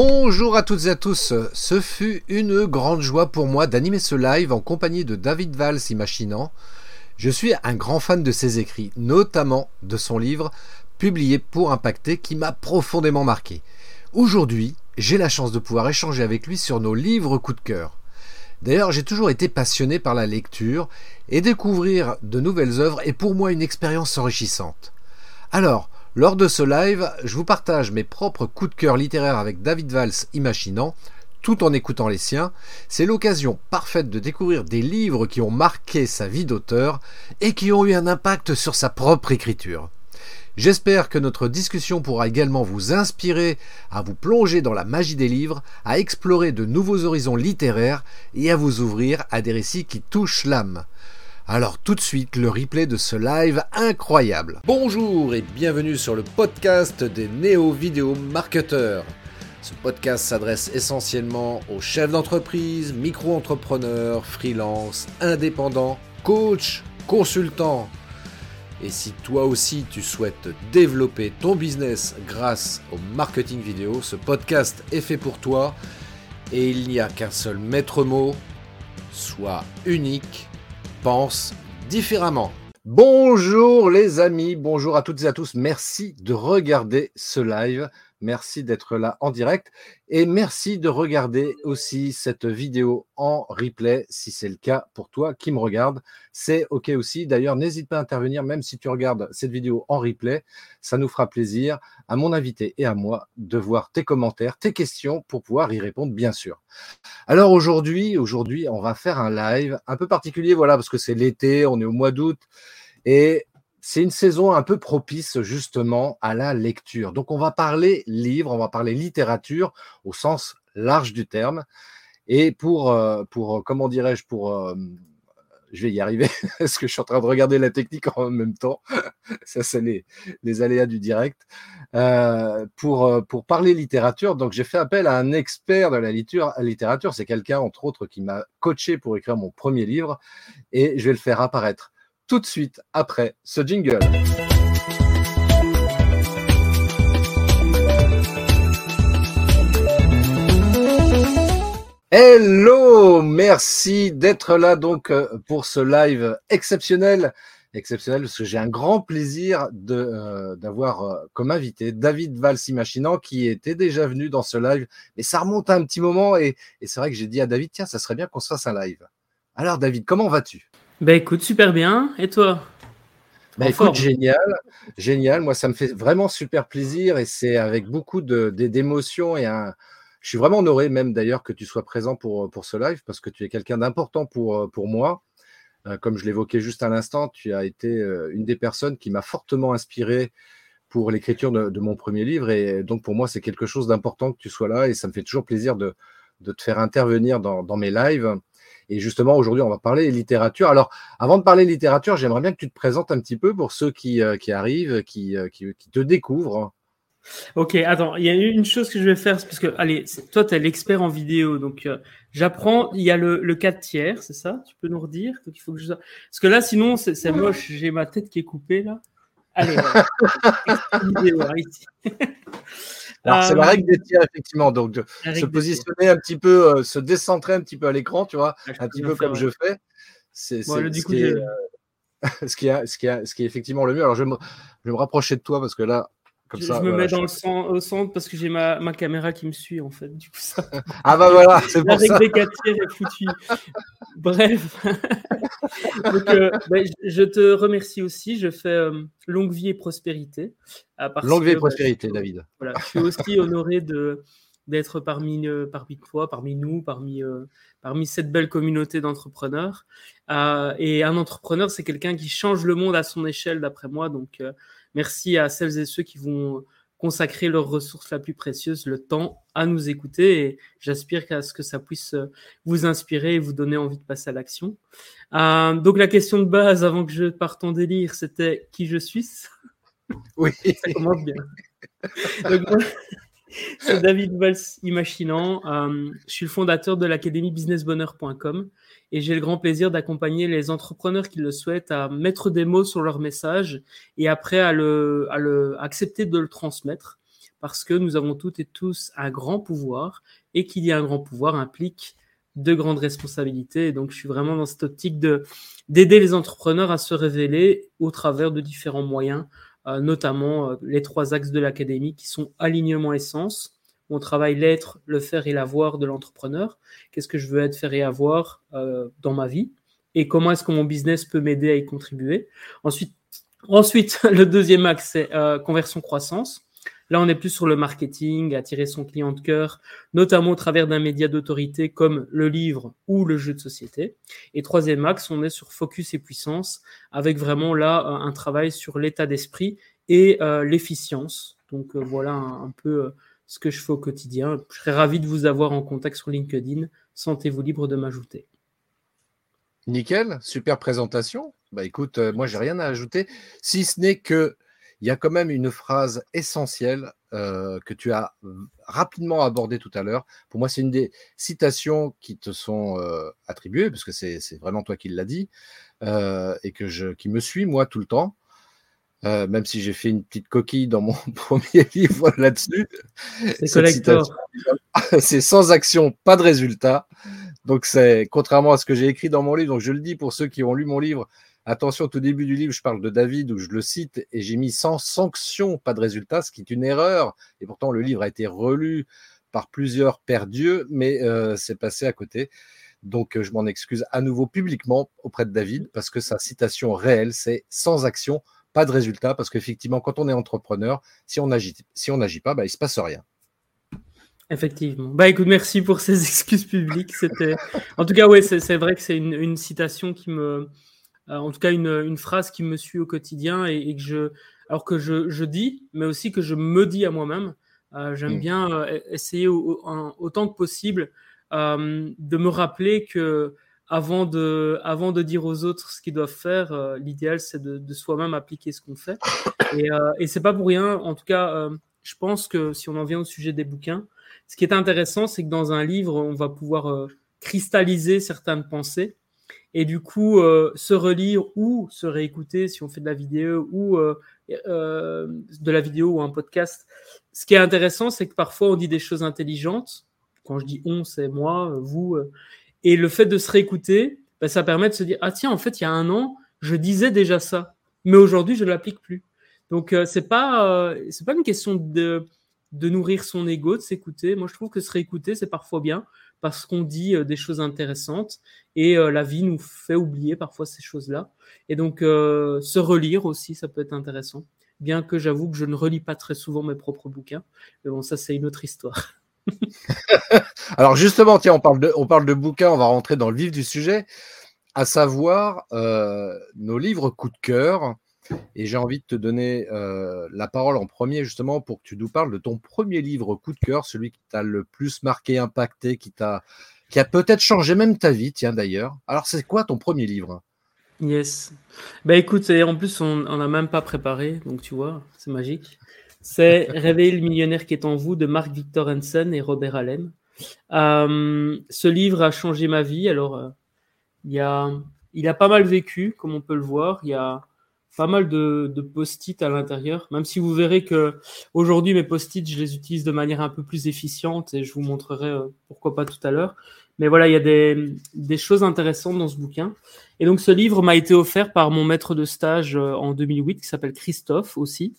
Bonjour à toutes et à tous, ce fut une grande joie pour moi d'animer ce live en compagnie de David Valls Imaginant. Je suis un grand fan de ses écrits, notamment de son livre publié pour Impacter qui m'a profondément marqué. Aujourd'hui, j'ai la chance de pouvoir échanger avec lui sur nos livres coup de cœur. D'ailleurs, j'ai toujours été passionné par la lecture et découvrir de nouvelles œuvres est pour moi une expérience enrichissante. Alors, lors de ce live, je vous partage mes propres coups de cœur littéraires avec David Valls imaginant, tout en écoutant les siens. C'est l'occasion parfaite de découvrir des livres qui ont marqué sa vie d'auteur et qui ont eu un impact sur sa propre écriture. J'espère que notre discussion pourra également vous inspirer à vous plonger dans la magie des livres, à explorer de nouveaux horizons littéraires et à vous ouvrir à des récits qui touchent l'âme. Alors tout de suite le replay de ce live incroyable. Bonjour et bienvenue sur le podcast des néo-vidéo marketeurs. Ce podcast s'adresse essentiellement aux chefs d'entreprise, micro-entrepreneurs, freelance, indépendants, coachs, consultants. Et si toi aussi tu souhaites développer ton business grâce au marketing vidéo, ce podcast est fait pour toi et il n'y a qu'un seul maître mot, soit unique différemment. Bonjour les amis, bonjour à toutes et à tous. Merci de regarder ce live. Merci d'être là en direct et merci de regarder aussi cette vidéo en replay si c'est le cas pour toi qui me regarde. C'est OK aussi. D'ailleurs, n'hésite pas à intervenir même si tu regardes cette vidéo en replay. Ça nous fera plaisir à mon invité et à moi de voir tes commentaires, tes questions pour pouvoir y répondre bien sûr. Alors aujourd'hui, aujourd'hui, on va faire un live un peu particulier voilà parce que c'est l'été, on est au mois d'août et c'est une saison un peu propice justement à la lecture. Donc on va parler livre, on va parler littérature au sens large du terme. Et pour, euh, pour comment dirais-je, pour... Euh, je vais y arriver, parce que je suis en train de regarder la technique en même temps. Ça, c'est les, les, aléas du direct. Euh, pour, pour parler littérature, donc j'ai fait appel à un expert de la littérature. C'est quelqu'un, entre autres, qui m'a coaché pour écrire mon premier livre. Et je vais le faire apparaître tout de suite après ce jingle. Hello, merci d'être là donc euh, pour ce live exceptionnel, exceptionnel parce que j'ai un grand plaisir euh, d'avoir euh, comme invité David Valsimachinant qui était déjà venu dans ce live, mais ça remonte à un petit moment et, et c'est vrai que j'ai dit à David tiens ça serait bien qu'on se fasse un live. Alors David, comment vas-tu? Bah écoute, super bien. Et toi? Bah écoute, génial, génial. Moi, ça me fait vraiment super plaisir et c'est avec beaucoup d'émotion et un. Je suis vraiment honoré même d'ailleurs que tu sois présent pour, pour ce live parce que tu es quelqu'un d'important pour, pour moi. Euh, comme je l'évoquais juste à l'instant, tu as été euh, une des personnes qui m'a fortement inspiré pour l'écriture de, mon premier livre et donc pour moi c'est quelque chose d'important que tu sois là et ça me fait toujours plaisir de, de te faire intervenir dans, dans mes lives. Et justement, aujourd'hui, on va parler littérature. Alors, avant de parler littérature, j'aimerais bien que tu te présentes un petit peu pour ceux qui, euh, qui arrivent, qui, euh, qui, qui, te découvrent. Ok, attends, il y a une chose que je vais faire, parce que, allez, toi, tu es l'expert en vidéo, donc euh, j'apprends, il y a le, le 4 tiers, c'est ça? Tu peux nous redire? Donc, il faut que je... Parce que là, sinon, c'est moche, j'ai ma tête qui est coupée, là. Allez, vidéo, ici. Alors, c'est la règle des tiers, effectivement. Donc, se positionner un petit peu, euh, se décentrer un petit peu à l'écran, tu vois, ah, un petit peu comme je fais. C'est ce, qui est, ce, qui est, ce, qui est, ce qui est effectivement le mieux. Alors, je vais me, je vais me rapprocher de toi parce que là, comme je, ça, je me mets dans le au centre parce que j'ai ma, ma, caméra qui me suit en fait. Du coup, ça... ah bah voilà, c'est pour ça. des 4 tiers foutu. Bref. Donc, euh, bah, je te remercie aussi. Je fais euh, longue vie et prospérité. longue vie et prospérité, David. Voilà, je suis aussi honoré de d'être parmi, euh, parmi toi, parmi nous, parmi, parmi cette belle communauté d'entrepreneurs. et un entrepreneur, c'est quelqu'un qui change le monde à son échelle, d'après moi. Donc, Merci à celles et ceux qui vont consacrer leur ressource la plus précieuse, le temps, à nous écouter. Et j'aspire à ce que ça puisse euh, vous inspirer et vous donner envie de passer à l'action. Euh, donc la question de base, avant que je parte en délire, c'était qui je suis? Oui. ça commence bien. c'est David Valls Imaginant. Euh, je suis le fondateur de l'académie businessbonheur.com et j'ai le grand plaisir d'accompagner les entrepreneurs qui le souhaitent à mettre des mots sur leur message et après à le, à le accepter de le transmettre parce que nous avons toutes et tous un grand pouvoir et qu'il y a un grand pouvoir implique de grandes responsabilités. Donc, je suis vraiment dans cette optique de d'aider les entrepreneurs à se révéler au travers de différents moyens, euh, notamment euh, les trois axes de l'académie qui sont alignement essence. On travaille l'être, le faire et l'avoir de l'entrepreneur. Qu'est-ce que je veux être, faire et avoir euh, dans ma vie? Et comment est-ce que mon business peut m'aider à y contribuer? Ensuite, ensuite le deuxième axe, c'est conversion croissance. Là, on est plus sur le marketing, attirer son client de cœur, notamment au travers d'un média d'autorité comme le livre ou le jeu de société. Et troisième axe, on est sur focus et puissance, avec vraiment là euh, un travail sur l'état d'esprit et euh, l'efficience. Donc euh, voilà un, peu ce que je fais au quotidien. Je serais ravi de vous avoir en contact sur LinkedIn. Sentez-vous libre de m'ajouter. Nickel, super présentation. Bah écoute, moi j'ai rien à ajouter, si ce n'est que il y a quand même une phrase essentielle euh, que tu as rapidement abordée tout à l'heure. Pour moi, c'est une des citations qui te sont euh, attribuées, parce que c'est vraiment toi qui l'as dit, euh, et que je, qui me suit, moi, tout le temps. Même si j'ai fait une petite coquille dans mon premier livre là-dessus. C'est sans action, pas de résultat. Donc, c'est contrairement à ce que j'ai écrit dans mon livre. Donc, je le dis pour ceux qui ont lu mon livre, Attention, au tout début du livre, je parle de David où je le cite et j'ai mis sans sanction, pas de résultat, ce qui est une erreur. Et pourtant, le livre a été relu par plusieurs pères Dieu, mais euh, c'est passé à côté. Donc, euh, je m'en excuse à nouveau publiquement auprès de David parce que sa citation réelle, c'est sans action, pas de résultat. Parce qu'effectivement, quand on est entrepreneur, si on n'agit si on pas, bah, il ne se passe rien. Effectivement. Bah écoute, merci pour ces excuses publiques. C'était, en tout cas, oui, c'est vrai que c'est une, citation qui me, euh, en tout cas une, phrase qui me suit au quotidien et, que je, alors que je, dis, mais aussi que je me dis à moi-même. Euh, j'aime mm. bien euh, essayer autant que possible de me rappeler que avant de, avant de dire aux autres ce qu'ils doivent faire, l'idéal c'est de, soi-même appliquer ce qu'on fait. Et, et c'est pas pour rien. En tout cas, je pense que si on en vient au sujet des bouquins, ce qui est intéressant, c'est que dans un livre, on va pouvoir cristalliser certaines pensées et du coup euh, se relire ou se réécouter si on fait de la vidéo ou euh, euh, de la vidéo ou un podcast. Ce qui est intéressant, c'est que parfois on dit des choses intelligentes. Quand je dis on, c'est moi, vous. Et le fait de se réécouter, ben, ça permet de se dire ah tiens en fait il y a un an je disais déjà ça, mais aujourd'hui je l'applique plus. Donc c'est pas c'est pas une question de nourrir son ego, de s'écouter. Moi je trouve que se réécouter c'est parfois bien parce qu'on dit euh, des choses intéressantes et euh, la vie nous fait oublier parfois ces choses-là. Et donc, euh, se relire aussi, ça peut être intéressant. Bien que j'avoue que je ne relis pas très souvent mes propres bouquins. Mais bon, ça, c'est une autre histoire. Alors justement, tiens, on parle, de, on bouquins, on va rentrer dans le vif du sujet, à savoir nos livres coup de cœur. Et j'ai envie de te donner euh, la parole en premier, justement, pour que tu nous parles de ton premier livre coup de cœur, celui qui t'a le plus marqué, impacté, qui, t'a, qui a peut-être changé même ta vie, tiens d'ailleurs. Alors, c'est quoi ton premier livre? Yes. Bah écoute, en plus, on n'a même pas préparé, donc tu vois, c'est magique. C'est Réveiller le millionnaire qui est en vous de Mark Victor Hansen et Robert Allen. Euh, ce livre a changé ma vie. Alors, euh, il, a, pas mal vécu, comme on peut le voir. Il y a pas mal de, post-it à l'intérieur, même si vous verrez que aujourd'hui mes post-it, je les utilise de manière un peu plus efficiente et je vous montrerai euh, pourquoi pas tout à l'heure. Mais voilà, il y a des, choses intéressantes dans ce bouquin. Et donc ce livre m'a été offert par mon maître de stage en 2008 qui s'appelle Christophe aussi.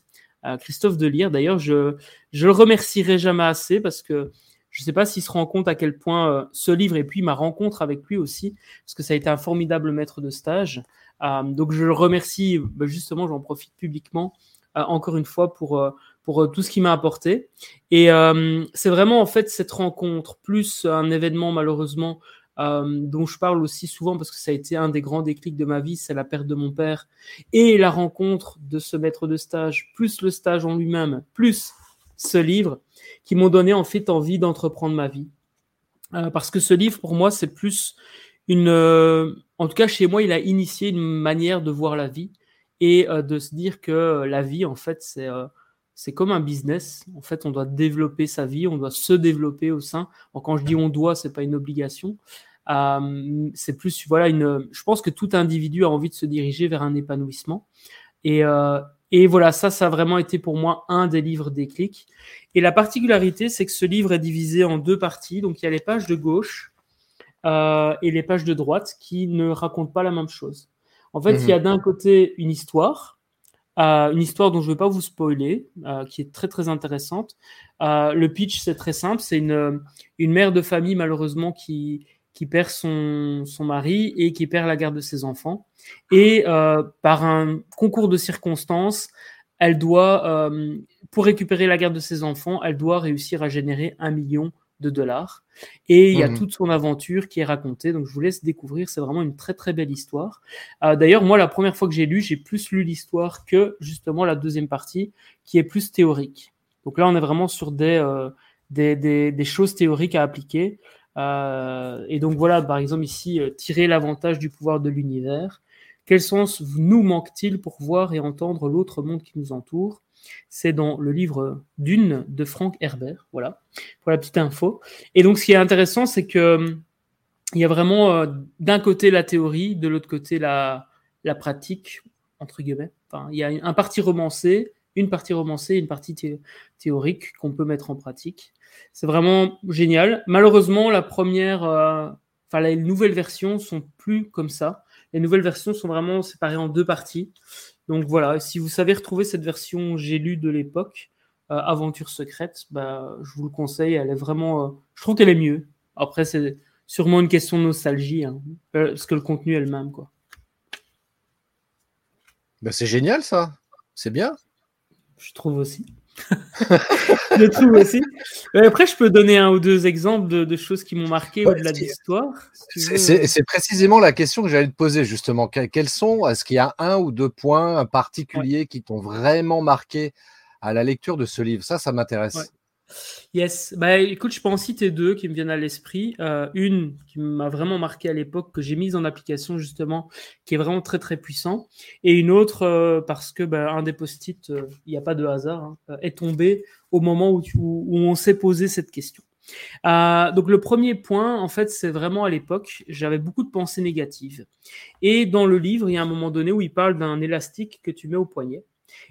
Euh, Christophe Delire. D'ailleurs, je je le remercierai jamais assez parce que je ne sais pas s'il se rend compte à quel point ce livre et puis ma rencontre avec lui aussi, parce que ça a été un formidable maître de stage, euh, donc je le remercie, bah, justement, j'en profite publiquement euh, encore une fois pour, euh, pour tout ce qu'il m'a apporté. Et c'est vraiment en fait cette rencontre, plus un événement malheureusement dont je parle aussi souvent parce que ça a été un des grands déclics de ma vie, c'est la perte de mon père et la rencontre de ce maître de stage, plus le stage en lui-même, plus ce livre, qui m'ont donné en fait envie d'entreprendre ma vie. parce que ce livre, pour moi, c'est plus une, euh, en tout cas chez moi, il a initié une manière de voir la vie et euh, de se dire que la vie, en fait, c'est euh, c'est comme un business. En fait, on doit développer sa vie, on doit se développer au sein. quand je dis on doit, c'est pas une obligation. C'est plus, voilà, une. Je pense que tout individu a envie de se diriger vers un épanouissement. Et, Et voilà, ça, ça a vraiment été pour moi un des livres déclic. Et la particularité, c'est que ce livre est divisé en deux parties. Donc il y a les pages de gauche euh, et les pages de droite qui ne racontent pas la même chose. En fait, il y a mhm. d'un côté une histoire, euh, une histoire dont je ne vais pas vous spoiler, euh, qui est très très intéressante. le pitch, c'est très simple. C'est une, une mère de famille, malheureusement, qui, qui perd son, son mari et qui perd la garde de ses enfants. Et euh, par un concours de circonstances, elle doit, euh, pour récupérer la garde de ses enfants, elle doit réussir à générer un million de dollars. Et il y a mhm. toute son aventure qui est racontée. Donc je vous laisse découvrir. C'est vraiment une très très belle histoire. Euh, d'ailleurs, moi, la première fois que j'ai lu, j'ai plus lu l'histoire que justement la deuxième partie, qui est plus théorique. Donc là, on est vraiment sur des, des, des, des choses théoriques à appliquer. Euh, et donc voilà, par exemple ici, euh, tirer l'avantage du pouvoir de l'univers. Quel sens nous manque-t-il pour voir et entendre l'autre monde qui nous entoure? C'est dans le livre Dune de Frank Herbert. Voilà, pour la petite info. Et donc ce qui est intéressant, c'est que euh, il y a vraiment d'un côté la théorie, de l'autre côté la, pratique, entre guillemets. Enfin, il y a un parti romancé, une partie romancée, une partie théorique qu'on peut mettre en pratique. C'est vraiment génial. Malheureusement, la première, euh, enfin les nouvelles versions sont plus comme ça. Les nouvelles versions sont vraiment séparées en deux parties. Donc voilà, si vous savez retrouver cette version j'ai lu de l'époque, euh, Aventure secrète, bah, je vous le conseille. Elle est vraiment, euh, je trouve qu'elle est mieux. Après, c'est sûrement une question de nostalgie, hein, parce que le contenu est le même, quoi. Bah, c'est génial ça, c'est bien. Je trouve aussi. je trouve aussi. Après, je peux donner un ou deux exemples de, choses qui m'ont marqué au-delà de l'histoire. c'est précisément la question que j'allais te poser, justement. Quels sont, est-ce qu'il y a un ou deux points particuliers qui t'ont vraiment marqué à la lecture de ce livre? Ça, ça m'intéresse. Yes, bah écoute, je peux en citer deux qui me viennent à l'esprit. Euh, une qui m'a vraiment marqué à l'époque, que j'ai mise en application justement, qui est vraiment très très puissant. Et une autre euh, parce que bah, un des post-it, euh, il n'y a pas de hasard, hein, est tombé au moment où on s'est posé cette question. donc le premier point, en fait, c'est vraiment à l'époque, j'avais beaucoup de pensées négatives. Et dans le livre, il y a un moment donné où il parle d'un élastique que tu mets au poignet.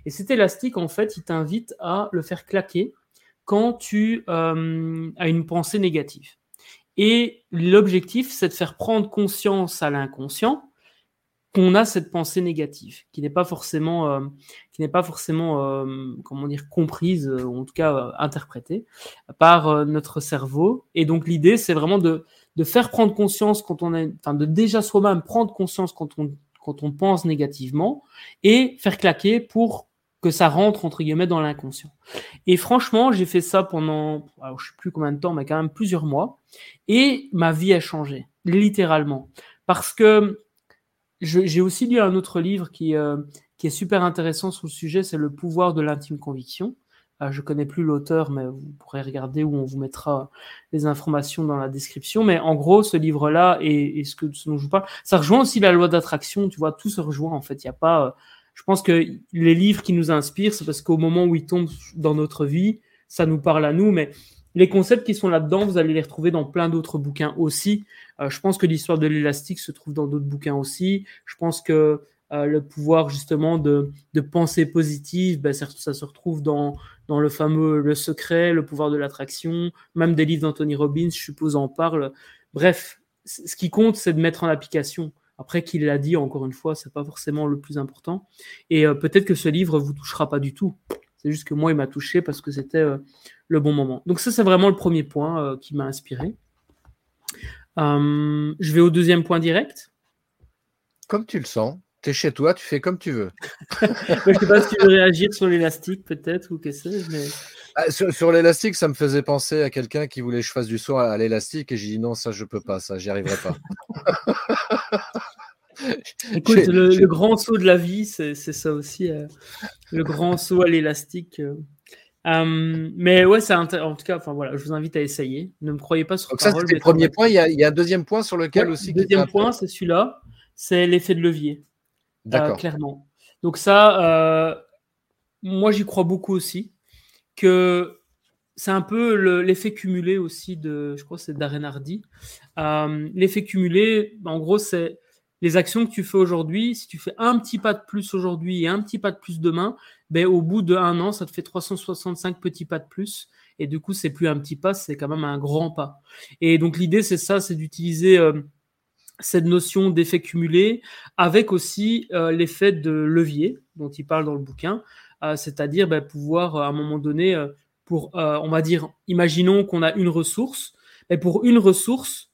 Et cet élastique, en fait, il t'invite à le faire claquer quand tu euh, as une pensée négative. Et l'objectif, c'est de faire prendre conscience à l'inconscient qu'on a cette pensée négative, qui n'est pas forcément, euh, qui n'est pas forcément, euh, comment dire, comprise ou en tout cas interprétée par notre cerveau. Et donc l'idée, c'est vraiment de, de faire prendre conscience quand on est, enfin de déjà soi-même prendre conscience quand on quand on pense négativement et faire claquer pour que ça rentre entre guillemets dans l'inconscient. Et franchement, j'ai fait ça pendant, alors, je sais plus combien de temps, mais quand même plusieurs mois, et ma vie a changé, littéralement, parce que j'ai aussi lu un autre livre qui, euh, qui est super intéressant sur le sujet, c'est Le pouvoir de l'intime conviction. Euh, je connais plus l'auteur, mais vous pourrez regarder où on vous mettra les informations dans la description. Mais en gros, ce livre-là et, ce, que, ce dont je vous parle, ça rejoint aussi la loi d'attraction. Tu vois, tout se rejoint en fait. Il n'y a pas euh, je pense que les livres qui nous inspirent, c'est parce qu'au moment où ils tombent dans notre vie, ça nous parle à nous, mais les concepts qui sont là-dedans, vous allez les retrouver dans plein d'autres bouquins aussi. Euh, je pense que l'histoire de l'élastique se trouve dans d'autres bouquins aussi. Je pense que euh, le pouvoir justement de, de pensée positive, ben, ça, ça, se retrouve dans, dans le fameux Le Secret, le pouvoir de l'attraction, même des livres d'Anthony Robbins, je suppose, en parlent. Bref, ce qui compte, c'est de mettre en application. Après, qu'il l'a dit, encore une fois, c'est pas forcément le plus important. Et euh, peut-être que ce livre vous touchera pas du tout. C'est juste que moi, il m'a touché parce que c'était euh, le bon moment. Donc ça, c'est vraiment le premier point euh, qui m'a inspiré. je vais au deuxième point direct. Comme tu le sens. Tu es chez toi, tu fais comme tu veux. je ne sais pas si tu veux réagir sur l'élastique, peut-être, ou qu'est-ce que c'est. Ah, sur, l'élastique, ça me faisait penser à quelqu'un qui voulait que je fasse du saut à, l'élastique et j'ai dit non, ça, je peux pas, ça, j'y arriverai pas. Écoute, le, grand saut de la vie, c'est ça aussi, euh, le grand saut à l'élastique. Euh. Hum, mais ouais, c'est en tout cas, enfin voilà, je vous invite à essayer. Ne me croyez pas sur Donc ça, c'est le premier point. Il y, a, un deuxième point sur lequel aussi. Le deuxième point, c'est celui-là, c'est l'effet de levier. D'accord. clairement. Donc ça, euh, moi j'y crois beaucoup aussi, que c'est un peu l'effet cumulé aussi de, je crois c'est Darren Hardy. Euh, l'effet cumulé, en gros, c'est les actions que tu fais aujourd'hui, si tu fais un petit pas de plus aujourd'hui et un petit pas de plus demain, ben, au bout d'un an, ça te fait 365 petits pas de plus. Et du coup, c'est plus un petit pas, c'est quand même un grand pas. Et donc, l'idée, c'est ça, c'est d'utiliser euh, cette notion d'effet cumulé avec aussi euh, l'effet de levier dont il parle dans le bouquin, euh, c'est-à-dire ben, pouvoir, à un moment donné, pour, on va dire, imaginons qu'on a une ressource, et pour une ressource,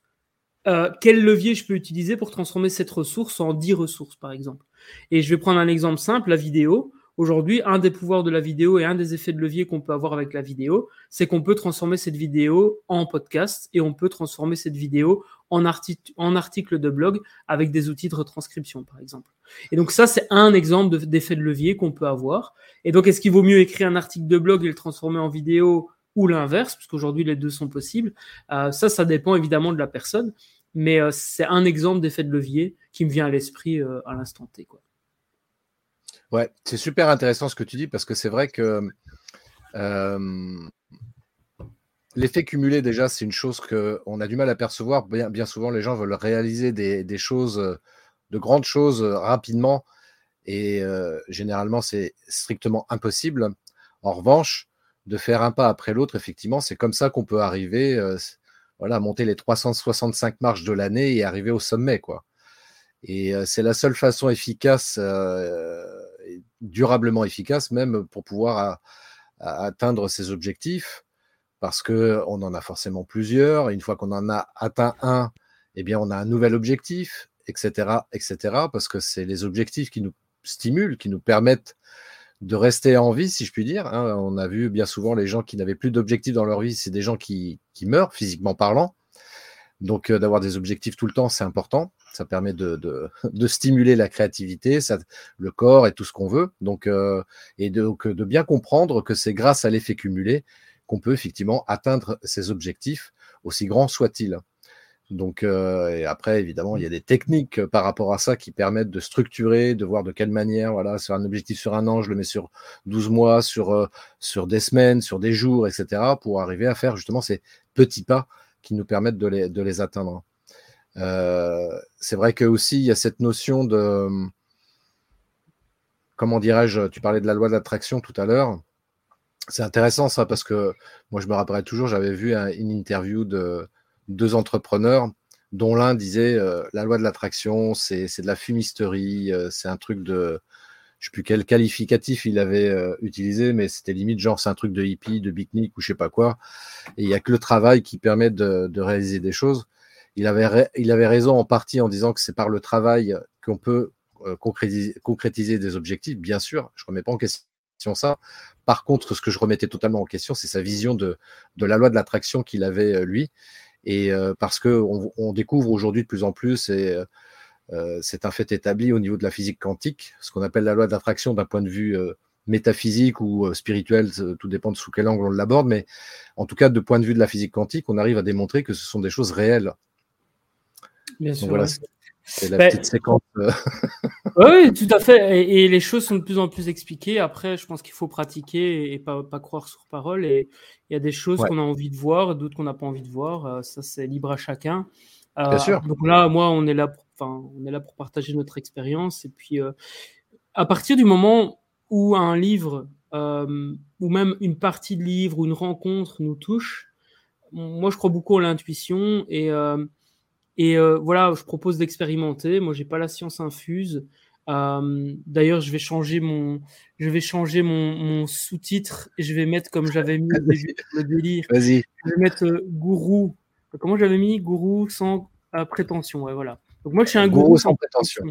euh, quel levier je peux utiliser pour transformer cette ressource en 10 ressources, par exemple? Et je vais prendre un exemple simple, la vidéo. Aujourd'hui, un des pouvoirs de la vidéo et un des effets de levier qu'on peut avoir avec la vidéo, c'est qu'on peut transformer cette vidéo en podcast et on peut transformer cette vidéo en, en article de blog avec des outils de retranscription, par exemple. Et donc ça, c'est un exemple d'effet de, levier qu'on peut avoir. Et donc, est-ce qu'il vaut mieux écrire un article de blog et le transformer en vidéo ou l'inverse, puisqu'aujourd'hui les deux sont possibles. Euh, ça, ça dépend évidemment de la personne mais euh, c'est un exemple d'effet de levier qui me vient à l'esprit euh, à l'instant T. Quoi. Ouais, c'est super intéressant ce que tu dis parce que c'est vrai que l'effet cumulé, déjà, c'est une chose qu'on a du mal à percevoir. Bien souvent, les gens veulent réaliser des, choses, de grandes choses rapidement et généralement, c'est strictement impossible. En revanche, de faire un pas après l'autre, effectivement, c'est comme ça qu'on peut arriver voilà, monter les 365 marches de l'année et arriver au sommet, quoi. Et c'est la seule façon efficace, durablement efficace même, pour pouvoir atteindre ses objectifs, parce qu'on en a forcément plusieurs. une fois qu'on en a atteint un, eh bien, on a un nouvel objectif, etc., etc., parce que c'est les objectifs qui nous stimulent, qui nous permettent de rester en vie, si je puis dire. Hein. On a vu bien souvent les gens qui n'avaient plus d'objectifs dans leur vie, c'est des gens qui, meurent, physiquement parlant. Donc euh, d'avoir des objectifs tout le temps, c'est important. Ça permet de, stimuler la créativité, ça, le corps et tout ce qu'on veut. Donc, euh, et donc de bien comprendre que c'est grâce à l'effet cumulé qu'on peut effectivement atteindre ces objectifs, aussi grands soient-ils. Donc, euh, et après, évidemment, il y a des techniques euh, par rapport à ça qui permettent de structurer, de voir de quelle manière, voilà, sur un objectif sur un an, je le mets sur 12 mois, sur, euh, sur des semaines, sur des jours, etc., pour arriver à faire justement ces petits pas qui nous permettent de les, de les atteindre. c'est vrai que aussi, il y a cette notion de, comment dirais-je, tu parlais de la loi de l'attraction tout à l'heure. C'est intéressant ça parce que moi, je me rappellerai toujours, j'avais vu une interview de deux entrepreneurs, dont l'un disait euh, la loi de l'attraction, c'est de la fumisterie, euh, c'est un truc de. Je ne sais plus quel qualificatif il avait euh, utilisé, mais c'était limite genre c'est un truc de hippie, de pique-nique ou je sais pas quoi. Et il n'y a que le travail qui permet de, réaliser des choses. Il avait, il avait raison en partie en disant que c'est par le travail qu'on peut concrétiser, concrétiser, des objectifs, bien sûr. Je ne remets pas en question ça. Par contre, ce que je remettais totalement en question, c'est sa vision de, de la loi de l'attraction qu'il avait, lui. Et euh, parce qu'on on découvre aujourd'hui de plus en plus, et euh, c'est un fait établi au niveau de la physique quantique, ce qu'on appelle la loi d'attraction d'un point de vue euh, métaphysique ou spirituel, tout dépend de sous quel angle on l'aborde, mais en tout cas, de point de vue de la physique quantique, on arrive à démontrer que ce sont des choses réelles. Bien sûr. voilà, c'est la ben, petite séquence. Euh. oui, tout à fait. Et, les choses sont de plus en plus expliquées. Après, je pense qu'il faut pratiquer et pas, pas, croire sur parole. Et il y a des choses qu'on a envie de voir, d'autres qu'on n'a pas envie de voir. Euh, ça, c'est libre à chacun. Euh, Bien sûr. Donc là, moi, on est là pour, on est là pour partager notre expérience. Et puis, à partir du moment où un livre, ou même une partie de livre ou une rencontre nous touche, moi, je crois beaucoup à l'intuition et et euh, voilà, je propose d'expérimenter. Moi, j'ai pas la science infuse. Euh, D'ailleurs, je vais changer mon, je vais changer mon, mon sous-titre et je vais mettre comme j'avais mis le délire. Vas-y. Je vais mettre euh, gourou. Comment j'avais mis? Gourou sans prétention. Ouais, voilà. Donc moi, je suis un gourou, sans prétention.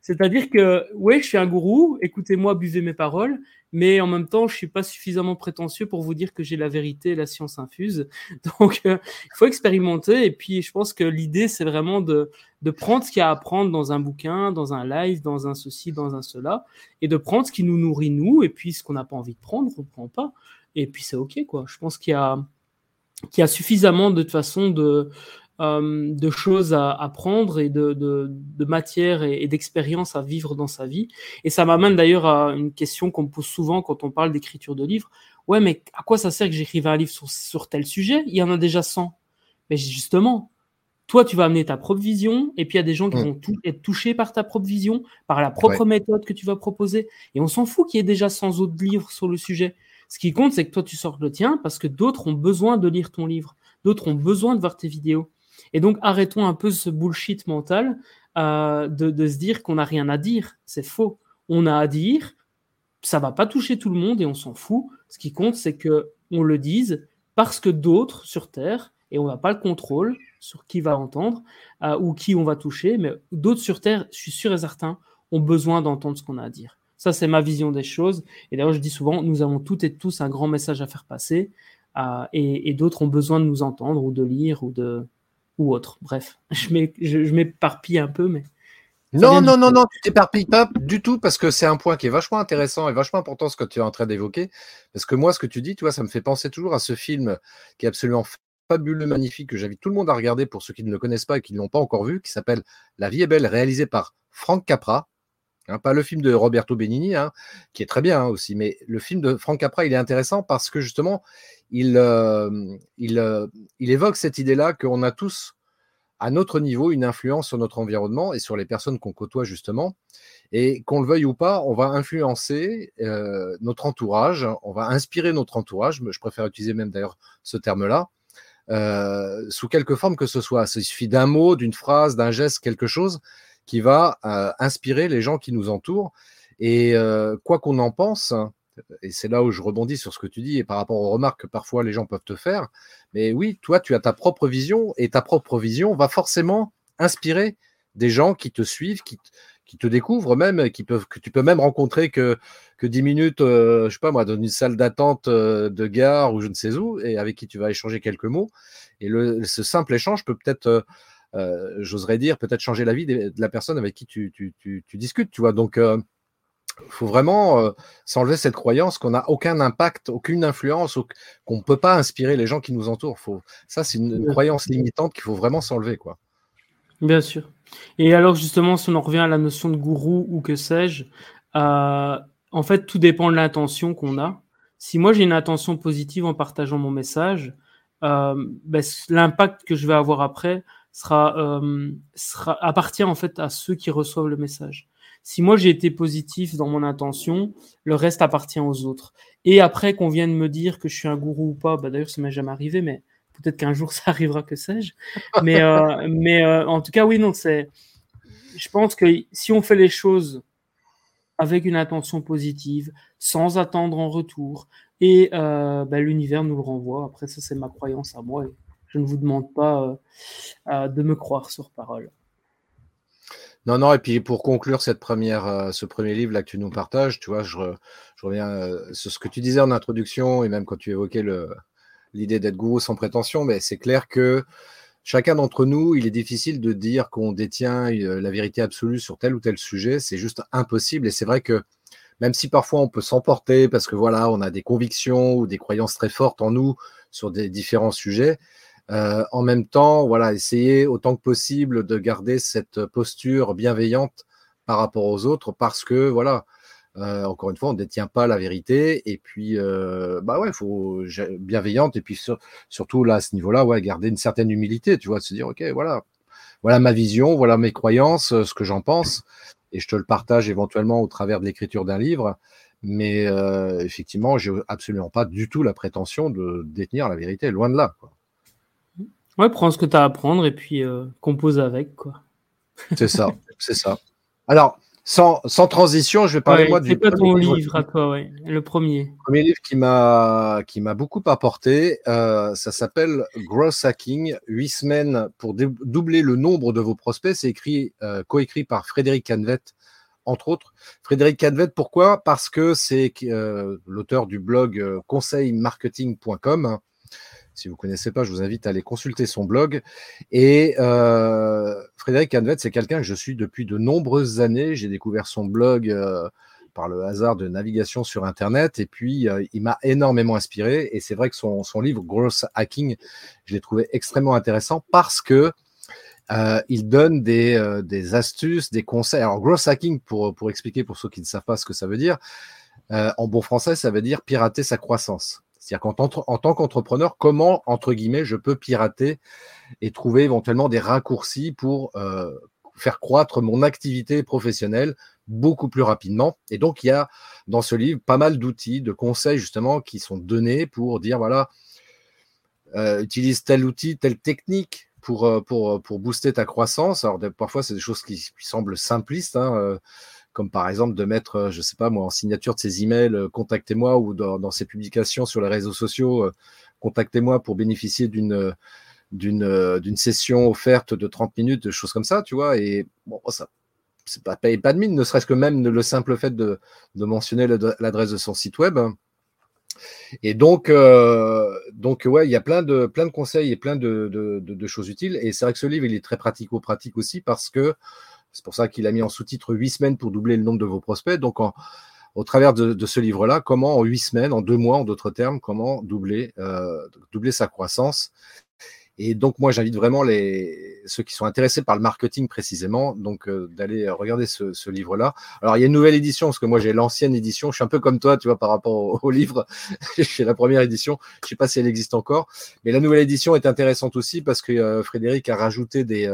C'est-à-dire que, oui, je suis un gourou. Écoutez-moi, buvez mes paroles mais en même temps, je suis pas suffisamment prétentieux pour vous dire que j'ai la vérité et la science infuse. Donc, euh, il faut expérimenter. Et puis, je pense que l'idée, c'est vraiment de, de prendre ce qu'il y a à apprendre dans un bouquin, dans un live, dans un ceci, dans un cela, et de prendre ce qui nous nourrit nous, et puis ce qu'on n'a pas envie de prendre, on prend pas. Et puis, c'est OK, quoi. Je pense qu'il y a, qu'il y a suffisamment de toute façon de, euh, de choses à apprendre et de, de, de matière et, d'expérience à vivre dans sa vie. Et ça m'amène d'ailleurs à une question qu'on me pose souvent quand on parle d'écriture de livres. Ouais, mais à quoi ça sert que j'écrive un livre sur, sur tel sujet? Il y en a déjà 100. Mais justement, toi, tu vas amener ta propre vision, et puis il y a des gens qui Mm. vont tout- être touchés par ta propre vision, par la propre méthode que tu vas proposer. Et on s'en fout qu'il y ait déjà 100 autres livres sur le sujet. Ce qui compte, c'est que toi, tu sors le tien parce que d'autres ont besoin de lire ton livre. D'autres ont besoin de voir tes vidéos. Et donc, arrêtons un peu ce bullshit mental euh, de, se dire qu'on n'a rien à dire. C'est faux. On a à dire, ça va pas toucher tout le monde et on s'en fout. Ce qui compte, c'est que on le dise parce que d'autres sur Terre, et on n'a pas le contrôle sur qui va entendre euh, ou qui on va toucher, mais d'autres sur Terre, je suis sûr et certain, ont besoin d'entendre ce qu'on a à dire. Ça, c'est ma vision des choses. Et d'ailleurs, je dis souvent, nous avons toutes et tous un grand message à faire passer, euh, et d'autres ont besoin de nous entendre ou de lire ou de ou autre. Bref, je m'é- je- je m'éparpille un peu, mais Non, non, non, non, tu t'éparpilles pas du tout parce que c'est un point qui est vachement intéressant et vachement important ce que tu es en train d'évoquer. Parce que moi, ce que tu dis, tu vois, ça me fait penser toujours à ce film qui est absolument fabuleux, magnifique, que j'invite tout le monde à regarder pour ceux qui ne le connaissent pas et qui ne l'ont pas encore vu, qui s'appelle La vie est belle, réalisé par Frank Capra. Hein, pas le film de Roberto Benigni, hein, qui est très bien hein, aussi, mais le film de Frank Capra, il est intéressant parce que justement, il, euh, il, euh, il évoque cette idée-là qu'on a tous à notre niveau une influence sur notre environnement et sur les personnes qu'on côtoie justement. Et qu'on le veuille ou pas, on va influencer euh, notre entourage, on va inspirer notre entourage, je préfère utiliser même d'ailleurs ce terme-là, sous quelque forme que ce soit. Il suffit d'un mot, d'une phrase, d'un geste, quelque chose qui va euh, inspirer les gens qui nous entourent. Et euh, quoi qu'on en pense, et c'est là où je rebondis sur ce que tu dis et par rapport aux remarques que parfois les gens peuvent te faire, mais oui, toi, tu as ta propre vision et ta propre vision va forcément inspirer des gens qui te suivent, qui, te découvrent même, qui que tu peux même rencontrer que, que 10 minutes, euh, je sais pas moi, dans une salle d'attente euh, de gare ou je ne sais où, et avec qui tu vas échanger quelques mots. Et le, ce simple échange peut peut-être, euh, euh, j'oserais dire, peut-être changer la vie de, de la personne avec qui tu, tu, tu, tu discutes, tu vois. Donc, il faut vraiment euh, s'enlever cette croyance qu'on n'a aucun impact, aucune influence, au, qu'on ne peut pas inspirer les gens qui nous entourent. Faut, ça, c'est une, une croyance limitante qu'il faut vraiment s'enlever, quoi. Bien sûr. Et alors justement, si on en revient à la notion de gourou ou que sais-je, euh, en fait, tout dépend de l'intention qu'on a. Si moi j'ai une intention positive en partageant mon message, euh, ben, l'impact que je vais avoir après euh, sera appartient en fait à ceux qui reçoivent le message. Si moi j'ai été positif dans mon intention, le reste appartient aux autres. Et après qu'on vienne me dire que je suis un gourou ou pas, bah d'ailleurs ça m'est jamais arrivé, mais peut-être qu'un jour ça arrivera, que sais-je. Mais, euh, mais euh, en tout cas, oui, non, c'est. Je pense que si on fait les choses avec une intention positive, sans attendre en retour, et ben, l'univers nous le renvoie. Après, ça, c'est ma croyance à moi. Je ne vous demande pas euh, de me croire sur parole. Non, non, et puis pour conclure cette première, euh, ce premier livre que tu nous partages, tu vois, je, je reviens euh, sur ce que tu disais en introduction et même quand tu évoquais l'idée d'être gourou sans prétention, mais c'est clair que chacun d'entre nous, il est difficile de dire qu'on détient la vérité absolue sur tel ou tel sujet. C'est juste impossible. Et c'est vrai que même si parfois on peut s'emporter parce que voilà, on a des convictions ou des croyances très fortes en nous sur des différents sujets, euh, en même temps, voilà, essayer autant que possible de garder cette posture bienveillante par rapport aux autres parce que voilà, euh, encore une fois, on ne détient pas la vérité. Et puis, euh, bah ouais, faut bienveillante. Et puis, sur, surtout là, à ce niveau-là, ouais, garder une certaine humilité, tu vois, se dire, OK, voilà, voilà ma vision, voilà mes croyances, ce que j'en pense. Et je te le partage éventuellement au travers de l'écriture d'un livre. Mais euh, effectivement, j'ai absolument pas du tout la prétention de détenir la vérité, loin de là. Ouais, prends ce que tu as à apprendre et puis euh, compose avec, quoi. C'est ça, c'est ça. Alors, sans, sans, transition, je vais parler ouais, moi du. C'est pas ton livre, livre à toi, ouais. le premier. Le premier livre qui m'a qui m'a beaucoup apporté, euh, ça s'appelle Growth Hacking, 8 semaines pour doubler le nombre de vos prospects. C'est écrit, euh, coécrit par Frédéric Canvet, entre autres. Frédéric Canvet, pourquoi? Parce que c'est euh, l'auteur du blog conseilmarketing.com. Si vous ne connaissez pas, je vous invite à aller consulter son blog. Et euh, Frédéric Canvet, c'est quelqu'un que je suis depuis de nombreuses années. J'ai découvert son blog euh, par le hasard de navigation sur Internet. Et puis, euh, il m'a énormément inspiré. Et c'est vrai que son, livre Growth Hacking, je l'ai trouvé extrêmement intéressant parce que il donne des, astuces, des conseils. Alors, Growth Hacking, pour, expliquer pour ceux qui ne savent pas ce que ça veut dire, en bon français, ça veut dire pirater sa croissance. C'est-à-dire qu'en en tant qu'entrepreneur, comment, entre guillemets, je peux pirater et trouver éventuellement des raccourcis pour euh, faire croître mon activité professionnelle beaucoup plus rapidement? Et donc, il y a dans ce livre pas mal d'outils, de conseils justement qui sont donnés pour dire, voilà, euh, utilise tel outil, telle technique pour, euh, pour, pour booster ta croissance. Alors, parfois, c'est des choses qui, semblent simplistes. Hein, comme par exemple de mettre, euh, je sais pas moi, en signature de ses emails, euh, contactez-moi ou dans, ses publications sur les réseaux sociaux, euh, contactez-moi pour bénéficier d'une d'une d'une session offerte de 30 minutes, de choses comme ça, tu vois. Et bon, ça, c'est pas pas de mine, ne serait-ce que même le simple fait de, de mentionner l'adresse de son site web. Et donc, donc ouais, il y a plein de, plein de conseils et plein de, de, de choses utiles. Et c'est vrai que ce livre, il est très pratico-pratique aussi parce que c'est pour ça qu'il a mis en sous-titre huit semaines pour doubler le nombre de vos prospects. Donc, au travers de, ce livre-là, comment en huit semaines, en deux mois, en d'autres termes, comment doubler, euh, doubler sa croissance. Et donc, moi, j'invite vraiment ceux qui sont intéressés par le marketing précisément, donc euh, d'aller regarder ce, livre-là. Alors, il y a une nouvelle édition, parce que moi, j'ai l'ancienne édition. Je suis un peu comme toi, tu vois, par rapport au, livre. j'ai la première édition. Je ne sais pas si elle existe encore. Mais la nouvelle édition est intéressante aussi parce que euh, Frédéric a rajouté des,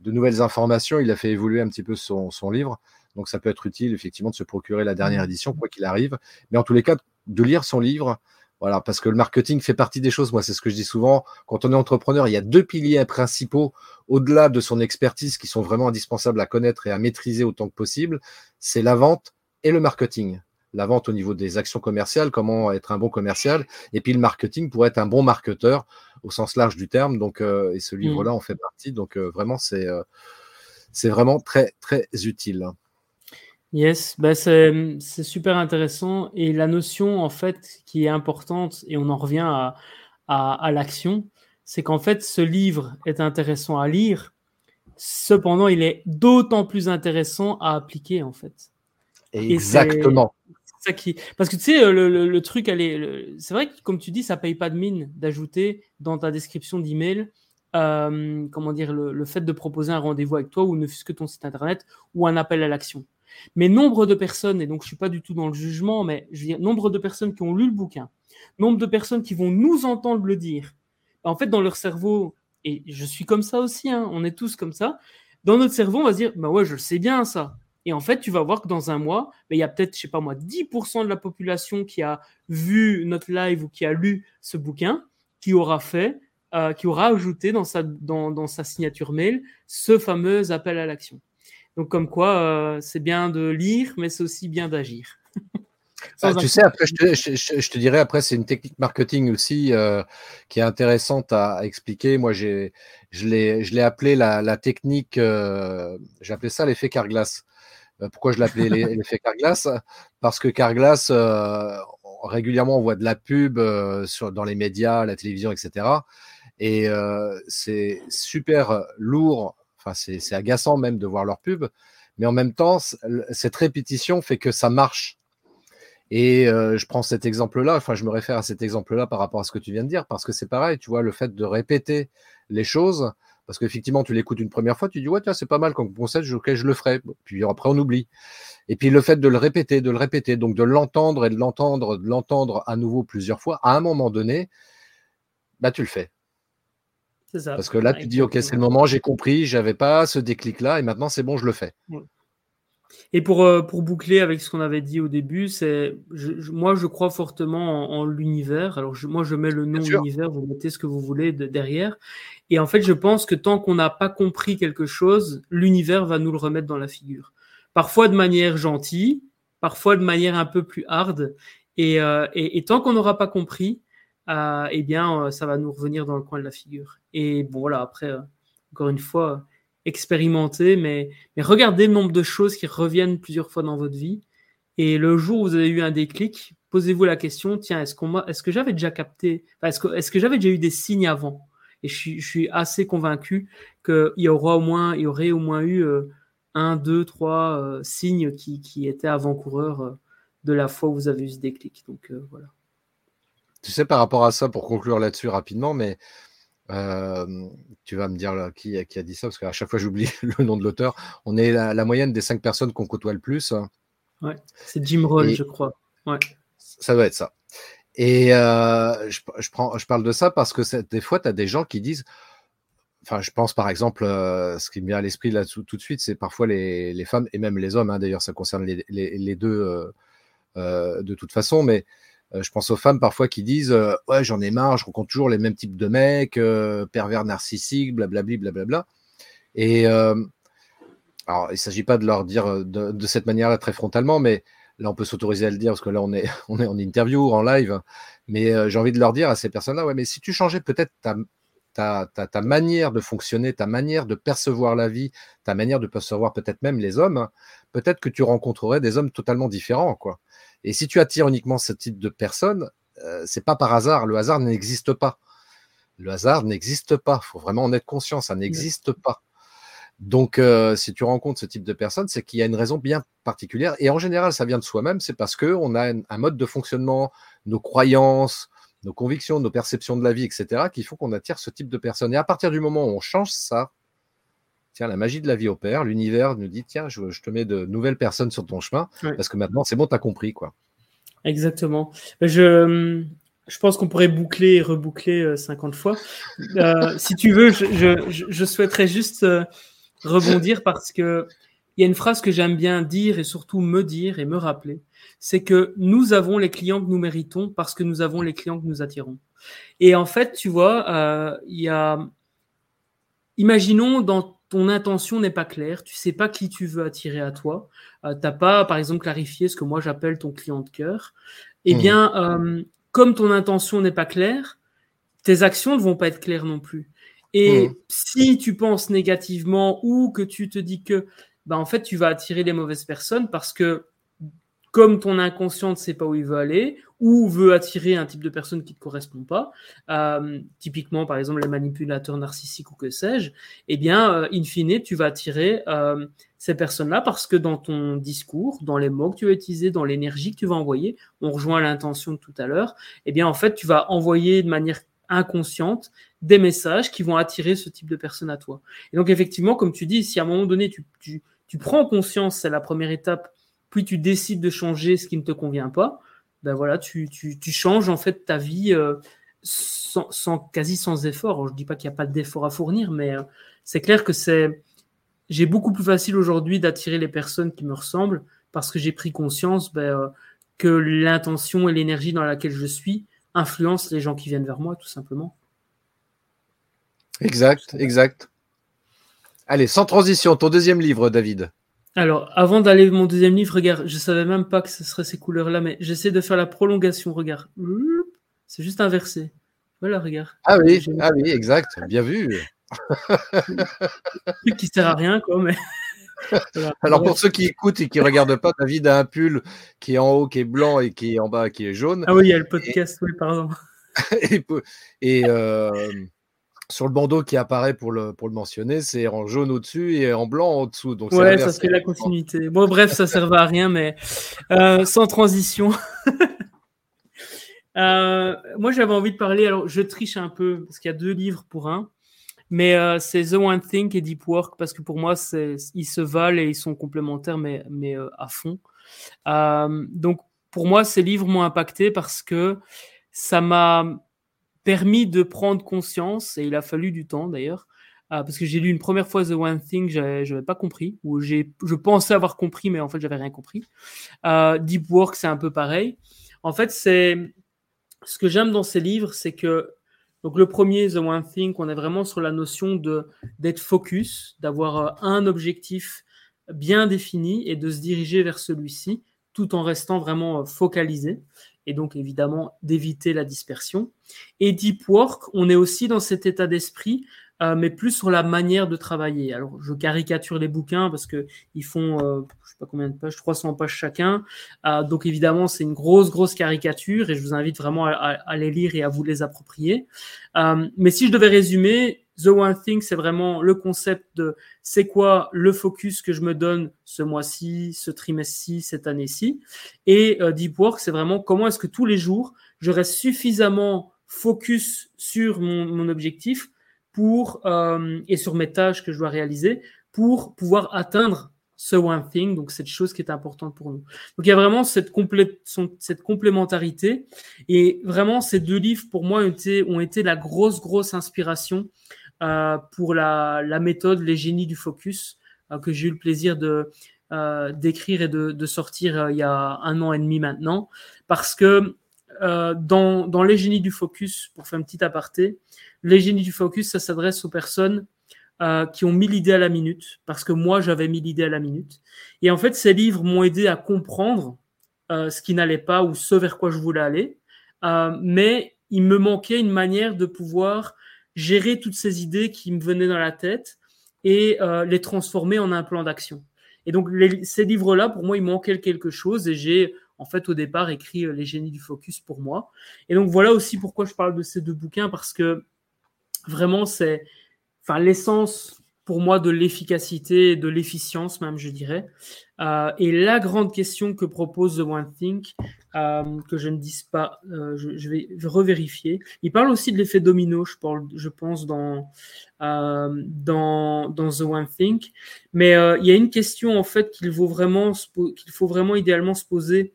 de nouvelles informations. Il a fait évoluer un petit peu son, livre. Donc, ça peut être utile, effectivement, de se procurer la dernière édition, quoi qu'il arrive. Mais en tous les cas, de lire son livre. Voilà, parce que le marketing fait partie des choses. Moi, c'est ce que je dis souvent. Quand on est entrepreneur, il y a deux piliers principaux au-delà de son expertise qui sont vraiment indispensables à connaître et à maîtriser autant que possible. C'est la vente et le marketing la vente au niveau des actions commerciales, comment être un bon commercial, et puis le marketing pour être un bon marketeur au sens large du terme. Donc, euh, et ce mmh. livre-là en fait partie. Donc, euh, vraiment, c'est euh, c'est vraiment très, très utile. Yes, bah c'est super intéressant. Et la notion, en fait, qui est importante, et on en revient à, à, l'action, c'est qu'en fait, ce livre est intéressant à lire. Cependant, il est d'autant plus intéressant à appliquer, en fait. Exactement Parce que tu sais, le, truc, est. C'est vrai que, comme tu dis, ça paye pas de mine d'ajouter dans ta description d'email. Euh, comment dire, le, fait de proposer un rendez-vous avec toi ou ne fût-ce que ton site internet ou un appel à l'action. Mais nombre de personnes, et donc je suis pas du tout dans le jugement, mais je veux dire, nombre de personnes qui ont lu le bouquin, nombre de personnes qui vont nous entendre le dire, en fait, dans leur cerveau, et je suis comme ça aussi, hein, on est tous comme ça, dans notre cerveau, on va se dire, bah ouais, je le sais bien ça. Et en fait, tu vas voir que dans un mois, ben, il y a peut-être, je sais pas moi, 10% de la population qui a vu notre live ou qui a lu ce bouquin, qui aura fait, euh, qui aura ajouté dans sa, dans, sa signature mail ce fameux appel à l'action. Donc, comme quoi, euh, c'est bien de lire, mais c'est aussi bien d'agir. Ah, tu sais, après, je te, dirais, après, c'est une technique marketing aussi euh, qui est intéressante à, expliquer. Moi, j'ai, je l'ai appelé la, la technique, j'ai appelé ça l'effet Carglass. Euh, pourquoi je l'appelais l'effet Carglass? Parce que Carglass, euh, régulièrement, on voit de la pub euh, dans les médias, la télévision, etc. Et c'est super lourd, enfin, c'est agaçant même de voir leur pub, mais en même temps, cette répétition fait que ça marche. Et je prends cet exemple-là, enfin, je me réfère à cet exemple-là par rapport à ce que tu viens de dire, parce que c'est pareil, tu vois, le fait de répéter les choses, parce qu'effectivement, tu l'écoutes une première fois, tu dis, ouais, tiens, c'est pas mal comme conseil, ok, je le ferai. Puis après, on oublie. Et puis le fait de le répéter, de le répéter, donc de l'entendre et de l'entendre, de l'entendre à nouveau plusieurs fois, à un moment donné, bah, tu le fais. C'est ça. Parce que là, tu dis, ok, c'est le moment, j'ai compris, j'avais pas ce déclic-là, et maintenant, c'est bon, je le fais. Et pour, euh, pour boucler avec ce qu'on avait dit au début, c'est moi je crois fortement en, l'univers. Alors moi je mets le nom univers, vous mettez ce que vous voulez derrière. Et en fait je pense que tant qu'on n'a pas compris quelque chose, l'univers va nous le remettre dans la figure. Parfois de manière gentille, parfois de manière un peu plus hard. Et, euh, et, tant qu'on n'aura pas compris, euh, eh bien ça va nous revenir dans le coin de la figure. Et bon voilà après encore une fois expérimenter, mais, mais regardez le nombre de choses qui reviennent plusieurs fois dans votre vie. Et le jour où vous avez eu un déclic, posez-vous la question, tiens, est-ce, qu'on est-ce que j'avais déjà capté, est-ce que, est-ce que j'avais déjà eu des signes avant? Et je suis, je suis assez convaincu qu'il y, aura au moins, il y aurait au moins eu euh, un, deux, trois euh, signes qui, qui étaient avant-coureurs euh, de la fois où vous avez eu ce déclic. Donc voilà. Tu sais, par rapport à ça, pour conclure là-dessus rapidement, mais tu vas me dire qui, qui, a dit ça, parce qu'à chaque fois j'oublie le nom de l'auteur. On est la, moyenne des cinq personnes qu'on côtoie le plus. Ouais, c'est Jim Rohn, je crois. Ouais. Ça doit être ça. Et euh, je, je, prends, je parle de ça parce que des fois, tu as des gens qui disent, enfin, je pense par exemple, euh, ce qui me vient à l'esprit là tout, tout, de suite, c'est parfois les, les, femmes et même les hommes, hein, d'ailleurs, ça concerne les, les, les deux euh, de toute façon, mais je pense aux femmes parfois qui disent euh, Ouais, j'en ai marre, je rencontre toujours les mêmes types de mecs, pervers narcissiques, blablabli, blablabla. Et alors, il ne s'agit pas de leur dire de, cette manière-là très frontalement, mais là, on peut s'autoriser à le dire parce que là, on est, on est en interview, en live. Mais j'ai envie de leur dire à ces personnes-là Ouais, mais si tu changeais peut-être ta, ta, ta, ta, manière de fonctionner, ta manière de percevoir la vie, ta manière de percevoir peut-être même les hommes, peut-être que tu rencontrerais des hommes totalement différents, quoi. Et si tu attires uniquement ce type de personnes, euh, c'est pas par hasard. Le hasard n'existe pas. Le hasard n'existe pas. Il faut vraiment en être conscient. Ça n'existe pas. Donc, euh, si tu rencontres ce type de personnes, c'est qu'il y a une raison bien particulière. Et en général, ça vient de soi-même. C'est parce qu'on a un, mode de fonctionnement, nos croyances, nos convictions, nos perceptions de la vie, etc., qui font qu'on attire ce type de personnes. Et à partir du moment où on change ça, tiens, la magie de la vie opère, l'univers nous dit, tiens, je, je, te mets de nouvelles personnes sur ton chemin, parce que maintenant, c'est bon, tu as compris, quoi. Exactement. Je, je pense qu'on pourrait boucler et reboucler 50 fois. Euh, si tu veux, je, je, je souhaiterais juste euh, rebondir parce que il y a une phrase que j'aime bien dire et surtout me dire et me rappeler, c'est que nous avons les clients que nous méritons parce que nous avons les clients que nous attirons. Et en fait, tu vois, euh, il y a, imaginons dans ton intention n'est pas claire, tu sais pas qui tu veux attirer à toi, euh, t'as pas, par exemple, clarifié ce que moi j'appelle ton client de cœur. Eh mmh. bien, euh, comme ton intention n'est pas claire, tes actions ne vont pas être claires non plus. Et mmh. si tu penses négativement ou que tu te dis que, bah, en fait, tu vas attirer les mauvaises personnes parce que comme ton inconscient ne sait pas où il veut aller ou veut attirer un type de personne qui ne te correspond pas, euh, typiquement par exemple les manipulateurs narcissiques ou que sais-je, eh bien, euh, in fine, tu vas attirer euh, ces personnes-là parce que dans ton discours, dans les mots que tu vas utiliser, dans l'énergie que tu vas envoyer, on rejoint l'intention de tout à l'heure, eh bien, en fait, tu vas envoyer de manière inconsciente des messages qui vont attirer ce type de personne à toi. Et donc, effectivement, comme tu dis, si à un moment donné, tu, prends conscience, c'est la première étape, puis tu décides de changer ce qui ne te convient pas, ben voilà, tu, changes en fait ta vie euh, sans, quasi sans effort. Je dis pas qu'il n'y a pas d'effort à fournir, mais euh, c'est clair que c'est j'ai beaucoup plus facile aujourd'hui d'attirer les personnes qui me ressemblent parce que j'ai pris conscience ben, euh, que l'intention et l'énergie dans laquelle je suis influencent les gens qui viennent vers moi, tout simplement. Exact, exact. Allez, sans transition, ton deuxième livre, David. Alors, avant d'aller mon deuxième livre, regarde, je savais même pas que ce serait ces couleurs-là, mais j'essaie de faire la prolongation, regarde. C'est juste inversé. Voilà, regarde. Ah oui, ah oui, exact. Bien vu. truc qui sert à rien, quoi, mais. voilà. Alors pour ceux qui écoutent et qui regardent pas, David a un pull qui est en haut, qui est blanc et qui est en bas, qui est jaune. Ah oui, il y a le podcast, et... oui, pardon. et, et euh, sur le bandeau qui apparaît pour le, pour le mentionner, c'est en jaune au-dessus et en blanc en dessous. Donc ouais, ça fait la continuité. Bon, bref, ça ne servait à rien, mais euh, sans transition. euh, moi, j'avais envie de parler. Alors, je triche un peu parce qu'il y a deux livres pour un. Mais euh, c'est The One Thing et Deep Work parce que pour moi, ils se valent et ils sont complémentaires, mais, mais à fond. Donc, pour moi, ces livres m'ont impacté parce que ça m'a permis de prendre conscience, et il a fallu du temps d'ailleurs, euh, parce que j'ai lu une première fois The One Thing, je n'avais pas compris, ou je pensais avoir compris, mais en fait, j'avais rien compris. Euh, Deep Work, c'est un peu pareil. En fait, c'est ce que j'aime dans ces livres, c'est que donc le premier, The One Thing, on est vraiment sur la notion d'être focus, d'avoir euh, un objectif bien défini et de se diriger vers celui-ci, tout en restant vraiment focalisé et donc évidemment d'éviter la dispersion. Et Deep Work, on est aussi dans cet état d'esprit, euh, mais plus sur la manière de travailler. Alors je caricature les bouquins parce que ils font, euh, je sais pas combien de pages, 300 pages chacun. Euh, donc évidemment c'est une grosse grosse caricature et je vous invite vraiment à, les lire et à vous les approprier. Euh, mais si je devais résumer, The One Thing, c'est vraiment le concept de c'est quoi le focus que je me donne ce mois-ci, ce trimestre-ci, cette année-ci. Et euh, Deep Work, c'est vraiment comment est-ce que tous les jours, je reste suffisamment focus sur mon, mon objectif pour euh, et sur mes tâches que je dois réaliser pour pouvoir atteindre ce one thing, donc cette chose qui est importante pour nous. Donc il y a vraiment cette, cette complémentarité et vraiment ces deux livres pour moi ont été, ont été la grosse grosse inspiration pour la, la, méthode Les génies du focus euh, que j'ai eu le plaisir de euh, d'écrire et de, de sortir euh, il y a un an et demi maintenant parce que euh, dans, dans les génies du focus, pour faire un petit aparté, les génies du focus, ça s'adresse aux personnes euh, qui ont mis l'idée à la minute, parce que moi, j'avais mis l'idée à la minute. Et en fait, ces livres m'ont aidé à comprendre euh, ce qui n'allait pas ou ce vers quoi je voulais aller. Euh, mais il me manquait une manière de pouvoir gérer toutes ces idées qui me venaient dans la tête et euh, les transformer en un plan d'action. Et donc, ces livres-là, pour moi, il manquait quelque chose et j'ai, en fait, au départ, écrit Les génies du focus pour moi. Et donc, voilà aussi pourquoi je parle de ces deux bouquins, parce que vraiment, c'est enfin l'essence pour moi de l'efficacité, de l'efficience même, je dirais. Euh, et la grande question que propose The One Think, euh, que je ne dise pas, euh, je, je, vais revérifier. Il parle aussi de l'effet domino, je, parle, je pense, dans, dans, dans The One Think. Mais il y a une question, en fait, qu'il faut vraiment, qu'il faut vraiment idéalement se poser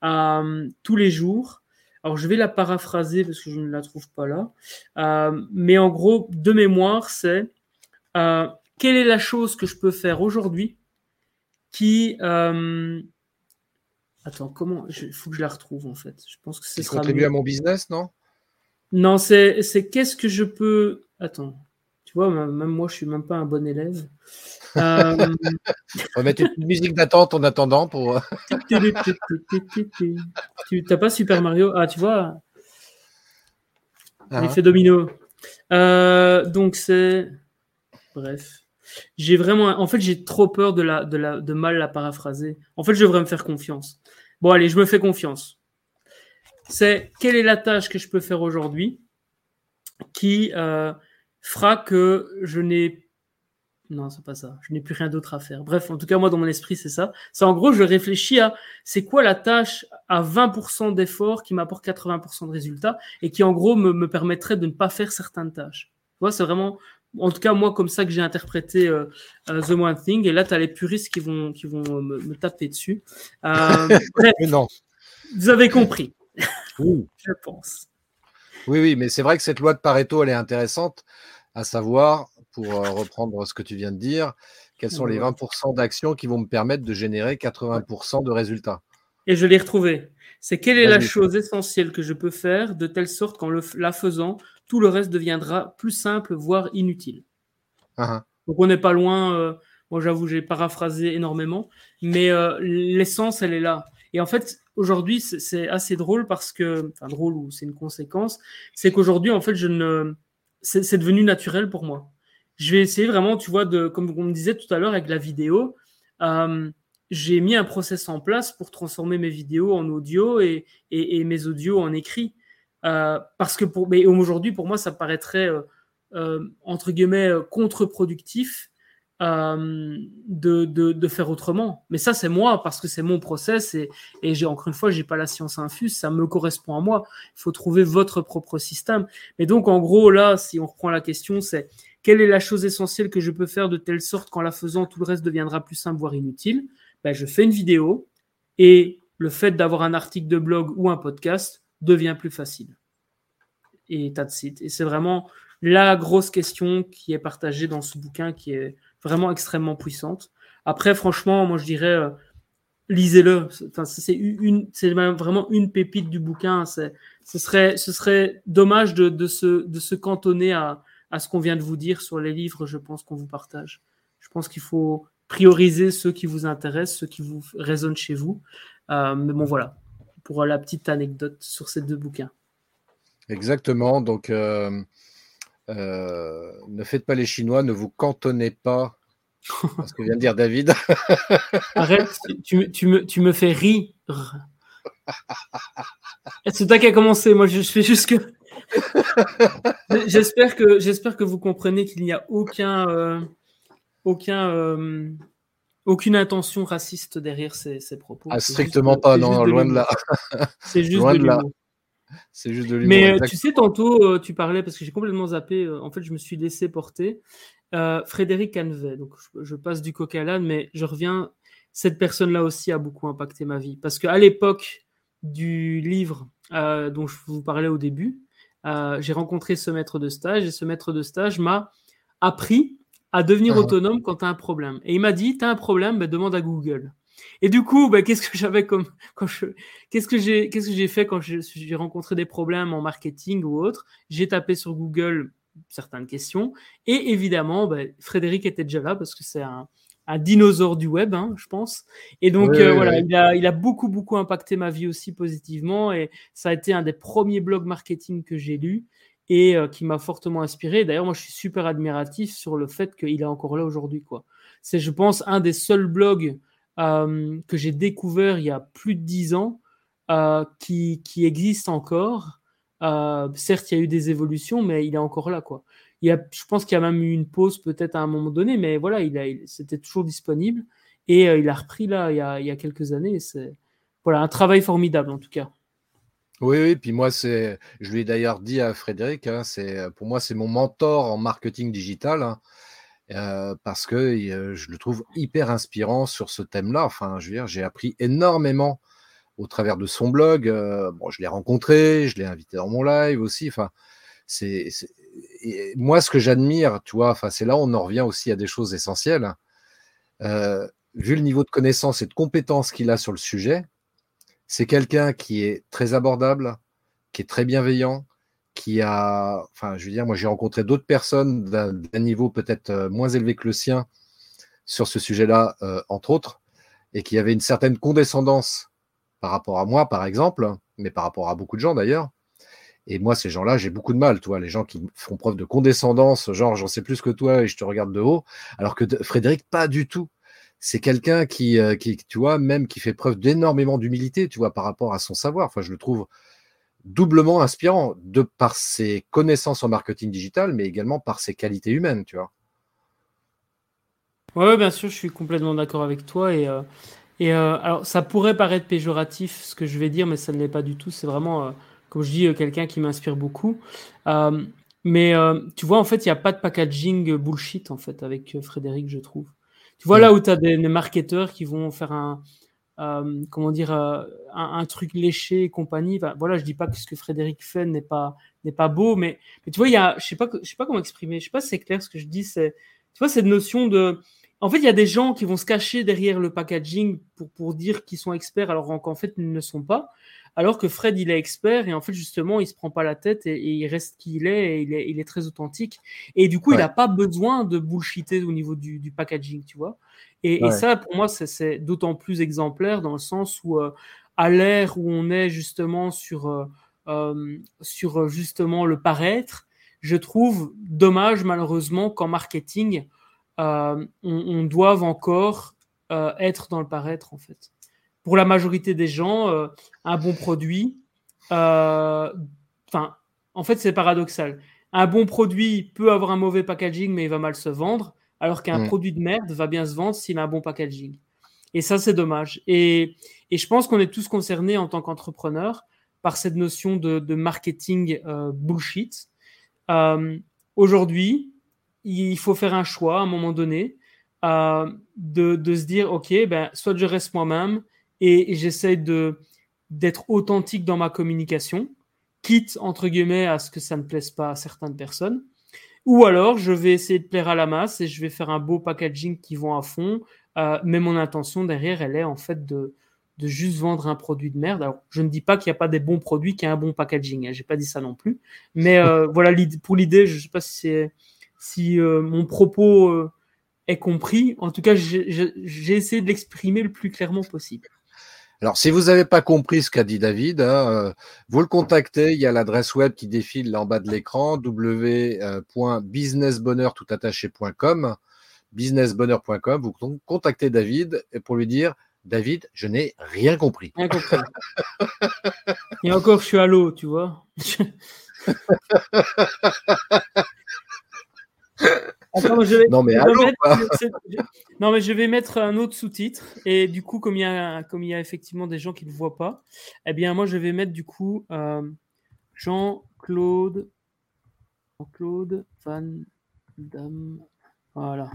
tous les jours. Alors, je vais la paraphraser parce que je ne la trouve pas là. Mais en gros, de mémoire, c'est euh, quelle est la chose que je peux faire aujourd'hui qui. Euh... Attends, comment Il faut que je la retrouve en fait. Je pense que c'est. Qui contribue mieux. à mon business, non? Non, c'est qu'est-ce que je peux. Attends. Tu vois, même moi, je suis même pas un bon élève. Euh... On va mettre une musique d'attente en attendant pour. tu n'as pas Super Mario? Ah, tu vois ah. L'effet domino. Euh, donc c'est. Bref. J'ai vraiment. En fait, j'ai trop peur de, mal la paraphraser. En fait, je devrais me faire confiance. Bon, allez, je me fais confiance. C'est quelle est la tâche que je peux faire aujourd'hui qui euh, fera que je n'ai non, c'est pas ça. Je n'ai plus rien d'autre à faire. Bref, en tout cas, moi, dans mon esprit, c'est ça. C'est en gros, je réfléchis à c'est quoi la tâche à 20% d'effort qui m'apporte 80% de résultats et qui, en gros, me, me, permettrait de ne pas faire certaines tâches. Tu vois, c'est vraiment, en tout cas, moi, comme ça que j'ai interprété euh, uh, The One Thing. Et là, tu as les puristes qui vont, qui vont me, me taper dessus. Euh, bref, non. Vous avez compris. Oui. je pense. Oui, oui, mais c'est vrai que cette loi de Pareto, elle est intéressante, à savoir pour euh, reprendre ce que tu viens de dire, quels sont les 20% d'actions qui vont me permettre de générer 80% de résultats Et je l'ai retrouvé. C'est quelle est la chose essentielle que je peux faire de telle sorte qu'en la faisant, tout le reste deviendra plus simple, voire inutile. Uh-huh. Donc on n'est pas loin. Euh, moi, j'avoue, j'ai paraphrasé énormément, mais euh, l'essence, elle est là. Et en fait, aujourd'hui, c'est assez drôle parce que, enfin drôle ou c'est une conséquence, c'est qu'aujourd'hui, en fait, je ne, c'est devenu naturel pour moi je vais essayer vraiment, tu vois, de, comme on me disait tout à l'heure avec la vidéo, euh, j'ai mis un process en place pour transformer mes vidéos en audio et, et, et mes audios en écrit. Euh, parce que pour, mais aujourd'hui, pour moi, ça paraîtrait, euh, euh entre guillemets, contre-productif de, de, de, faire autrement. Mais ça, c'est moi, parce que c'est mon process et, et j'ai, encore une fois, j'ai pas la science infuse, ça me correspond à moi. Il faut trouver votre propre système. Mais donc, en gros, là, si on reprend la question, c'est quelle est la chose essentielle que je peux faire de telle sorte qu'en la faisant, tout le reste deviendra plus simple, voire inutile? Ben, Je fais une vidéo et le fait d'avoir un article de blog ou un podcast devient plus facile. Et that's it. Et c'est vraiment la grosse question qui est partagée dans ce bouquin qui est vraiment extrêmement puissante. Après, franchement, moi je dirais, euh, lisez-le. C'est une, c'est vraiment une pépite du bouquin. ce serait, ce serait dommage de, de, se, de se cantonner à, à ce qu'on vient de vous dire sur les livres, je pense qu'on vous partage. Je pense qu'il faut prioriser ceux qui vous intéressent, ceux qui vous résonnent chez vous. Euh, mais bon, voilà, pour la petite anecdote sur ces deux bouquins. Exactement. Donc, euh, euh, ne faites pas les Chinois, ne vous cantonnez pas. ce que vient de dire David. Arrête, tu, tu, me, tu me fais rire. C'est toi qui as commencé. Moi, je fais juste que. j'espère que j'espère que vous comprenez qu'il n'y a aucun euh, aucun aucune intention raciste derrière ces, ces propos. Ah, strictement pas, non, loin de là. C'est juste loin de, de là. C'est juste de Mais tu sais, tantôt, tu parlais, parce que j'ai complètement zappé, en fait, je me suis laissé porter. Frédéric Canvet, donc je, passe du coq à l'âne, mais je reviens. Cette personne-là aussi a beaucoup impacté ma vie. Parce qu'à l'époque du livre dont je vous parlais au début, j'ai rencontré ce maître de stage et ce maître de stage m'a appris à devenir ah. autonome quand tu as un problème. Et il m'a dit, tu as un problème, ben, demande à Google. Et du coup, ben, qu'est-ce que j'avais comme quand je qu'est-ce que j'ai qu'est-ce que j'ai fait quand j'ai rencontré des problèmes en marketing ou autre? J'ai tapé sur Google certaines questions et évidemment, ben, Frédéric était déjà là parce que c'est un, un, dinosaure du web, hein, je pense. Et donc euh, voilà, Il, a, il a beaucoup beaucoup impacté ma vie aussi positivement et ça a été un des premiers blogs marketing que j'ai lu et euh, qui m'a fortement inspiré. D'ailleurs, moi, je suis super admiratif sur le fait qu'il est encore là aujourd'hui. C'est, je pense, un des seuls blogs euh, que j'ai découvert il y a plus de dix ans euh, qui, existe encore. certes, il y a eu des évolutions, mais il est encore là. Je pense qu'il y a même eu une pause peut-être à un moment donné, mais voilà, il, a, c'était toujours disponible. Et il a repris là il y a, il y a quelques années. C'est voilà, un travail formidable en tout cas. Oui, oui, puis moi, je lui ai d'ailleurs dit à Frédéric, hein, c'est, pour moi, c'est mon mentor en marketing digital, hein, euh, parce que euh, je le trouve hyper inspirant sur ce thème-là. Enfin, je veux dire, j'ai appris énormément au travers de son blog. Euh, je l'ai rencontré, je l'ai invité dans mon live aussi. Enfin, c'est, moi, ce que j'admire, tu vois, enfin, c'est là on en revient aussi à des choses essentielles. vu le niveau de connaissance et de compétence qu'il a sur le sujet, c'est quelqu'un qui est très abordable, qui est très bienveillant, qui a, enfin, je veux dire, moi j'ai rencontré d'autres personnes d'un niveau peut-être euh, moins élevé que le sien sur ce sujet-là, euh, entre autres, et qui avait une certaine condescendance par rapport à moi, par exemple, mais par rapport à beaucoup de gens d'ailleurs. Et moi, ces gens-là, j'ai beaucoup de mal, toi, les gens qui font preuve de condescendance, genre j'en sais plus que toi et je te regarde de haut, alors que Frédéric, pas du tout c'est quelqu'un qui, euh, qui, tu vois, même qui fait preuve d'énormément d'humilité, tu vois, par rapport à son savoir. Enfin, je le trouve doublement inspirant de par ses connaissances en marketing digital, mais également par ses qualités humaines, tu vois. Oui, bien sûr, je suis complètement d'accord avec toi. Et, euh, euh, alors, ça pourrait paraître péjoratif ce que je vais dire, mais ça ne l'est pas du tout. C'est vraiment, comme je dis, quelqu'un qui m'inspire beaucoup. mais tu vois, en fait, il n'y a pas de packaging bullshit en fait avec Frédéric, je trouve. Tu vois là où tu as des, marketeurs qui vont faire un, euh, comment dire, euh, un, truc léché et compagnie. voilà, je dis pas que ce que Frédéric fait n'est pas, n'est pas beau, mais, mais, tu vois, il y a, je sais pas, je sais pas comment exprimer. Je sais pas si c'est clair ce que je dis. C'est, tu vois, cette notion de, en fait, il y a des gens qui vont se cacher derrière le packaging pour, pour dire qu'ils sont experts alors qu'en fait, ils ne le sont pas alors que Fred, il est expert et en fait, justement, il se prend pas la tête et, il reste qui il est et il est, très authentique. Et du coup, il n'a pas besoin de bullshiter au niveau du, packaging, tu vois. Et, ça, pour moi, c'est d'autant plus exemplaire dans le sens où, euh, à l'ère où on est justement sur, euh, euh, sur justement le paraître, je trouve dommage, malheureusement, qu'en marketing, on, on doive encore être dans le paraître, en fait pour la majorité des gens, euh, un bon produit, euh, enfin, en fait, c'est paradoxal. Un bon produit peut avoir un mauvais packaging, mais il va mal se vendre, alors qu'un mm. produit de merde va bien se vendre s'il a un bon packaging. Et ça, c'est dommage. Et, je pense qu'on est tous concernés en tant qu'entrepreneurs par cette notion de, marketing euh, bullshit. Aujourd'hui, il faut faire un choix à un moment donné de, de, se dire, OK, ben, soit je reste moi-même, et, j'essaie de d'être authentique dans ma communication, quitte entre guillemets à ce que ça ne plaise pas à certaines personnes. Ou alors, je vais essayer de plaire à la masse et je vais faire un beau packaging qui vont à fond. Euh, mais mon intention derrière, elle est en fait de, de juste vendre un produit de merde. Alors, je ne dis pas qu'il n'y a pas des bons produits, qu'il y a un bon packaging. Hein, J'ai pas dit ça non plus. Mais euh, voilà, pour l'idée, je ne sais pas si, si euh, mon propos est compris. En tout cas, j'ai essayé de l'exprimer le plus clairement possible. Alors, si vous n'avez pas compris ce qu'a dit David, hein, euh, vous le contactez. Il y a l'adresse web qui défile là en bas de l'écran, www.businessbonheurtoutattaché.com, businessbonheur.com. Vous contactez David pour lui dire David, je n'ai rien compris. Rien compris. Et encore, je suis à l'eau, tu vois. non, mais non, mais je vais mettre un autre sous-titre. Et du coup, comme il, y a, comme il y a effectivement des gens qui ne le voient pas, eh bien, moi, je vais mettre du coup euh, Jean-Claude. Jean-Claude Van Damme. Voilà.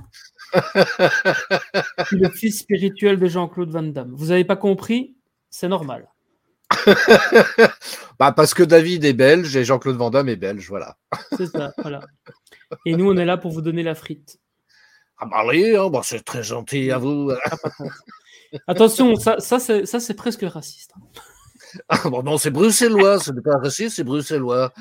le fils spirituel de Jean-Claude Van Damme. Vous n'avez pas compris? C'est normal. bah parce que David est belge et Jean-Claude Van Damme est belge, voilà. C'est ça, voilà. Et nous, on est là pour vous donner la frite. Ah bah oui, hein, bah, c'est très gentil à vous. Ah, Attention, ça, ça c'est presque raciste. Ah bon, non, c'est bruxellois, ce n'est pas raciste, c'est bruxellois.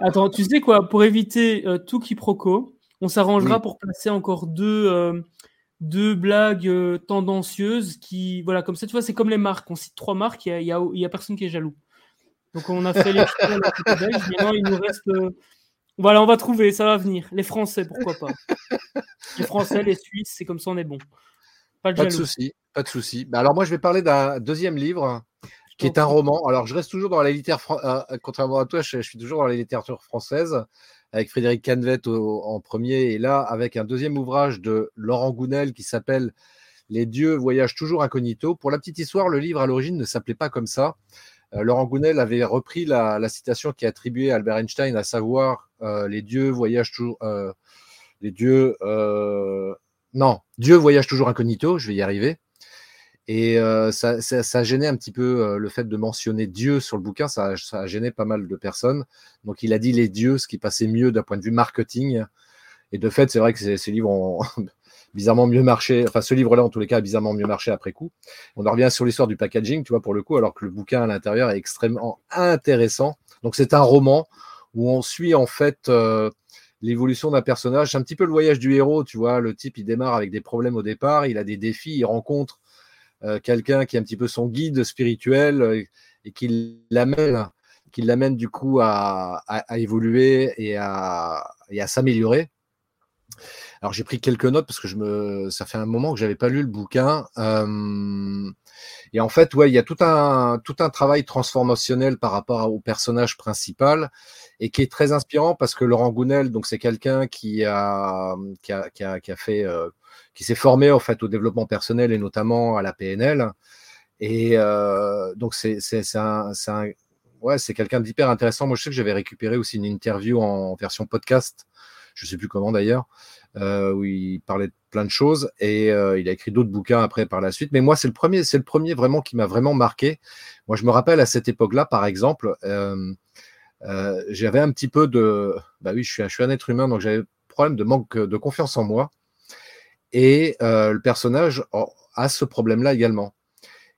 Attends, tu sais quoi, pour éviter euh, tout quiproquo, on s'arrangera pour placer encore deux, euh, deux blagues euh, tendancieuses qui, voilà, comme ça, tu vois, c'est comme les marques. On cite trois marques, il n'y a, y a, personne qui est jaloux. Donc on a fait les maintenant il nous reste. Voilà, on va trouver, ça va venir. Les Français, pourquoi pas. Les Français, les Suisses, c'est comme ça, on est bon. Pas de, souci, pas de souci. Bah, alors moi, je vais parler d'un deuxième livre qui est un roman. Alors je reste toujours dans la littérature, euh, contrairement à toi, je, suis toujours dans la littérature française avec Frédéric Canvet en premier et là avec un deuxième ouvrage de Laurent Gounel qui s'appelle Les dieux voyagent toujours incognito. Pour la petite histoire, le livre à l'origine ne s'appelait pas comme ça. Euh, Laurent Gounel avait repris la, citation qui est attribuée à Albert Einstein, à savoir euh, les dieux voyagent toujours, les dieux non, Dieu voyage toujours incognito, je vais y arriver. Et euh, ça, ça, a gêné un petit peu euh, le fait de mentionner Dieu sur le bouquin, ça, a gêné pas mal de personnes. Donc il a dit les dieux, ce qui passait mieux d'un point de vue marketing. Et de fait, c'est vrai que ces, livres ont bizarrement mieux marché, enfin ce livre-là en tous les cas a bizarrement mieux marché après coup. On en revient sur l'histoire du packaging, tu vois, pour le coup, alors que le bouquin à l'intérieur est extrêmement intéressant. Donc c'est un roman où on suit en fait... Euh, l'évolution d'un personnage. C'est un petit peu le voyage du héros, tu vois. Le type, il démarre avec des problèmes au départ, il a des défis, il rencontre euh, quelqu'un qui est un petit peu son guide spirituel euh, et qui l'amène, qui l'amène du coup à, évoluer et à, à s'améliorer. Alors j'ai pris quelques notes parce que ça fait un moment que j'avais pas lu le bouquin. Euh, et en fait, ouais, il y a tout un, travail transformationnel par rapport au personnage principal et qui est très inspirant parce que Laurent Gounel, c'est quelqu'un qui a, fait, euh, qui s'est formé en fait au développement personnel et notamment à la PNL. Et euh, donc c'est quelqu'un d'hyper intéressant. Moi, je sais que j'avais récupéré aussi une interview en version podcast, je sais plus comment d'ailleurs, euh, où il parlait de plein de choses et euh, il a écrit d'autres bouquins après par la suite. Mais moi, c'est le premier, c'est le premier vraiment qui m'a vraiment marqué. Moi, je me rappelle à cette époque-là, par exemple, euh, j'avais un petit peu de, bah oui, je suis, je suis un être humain, donc j'avais problème de manque de confiance en moi. Et le personnage a ce problème-là également.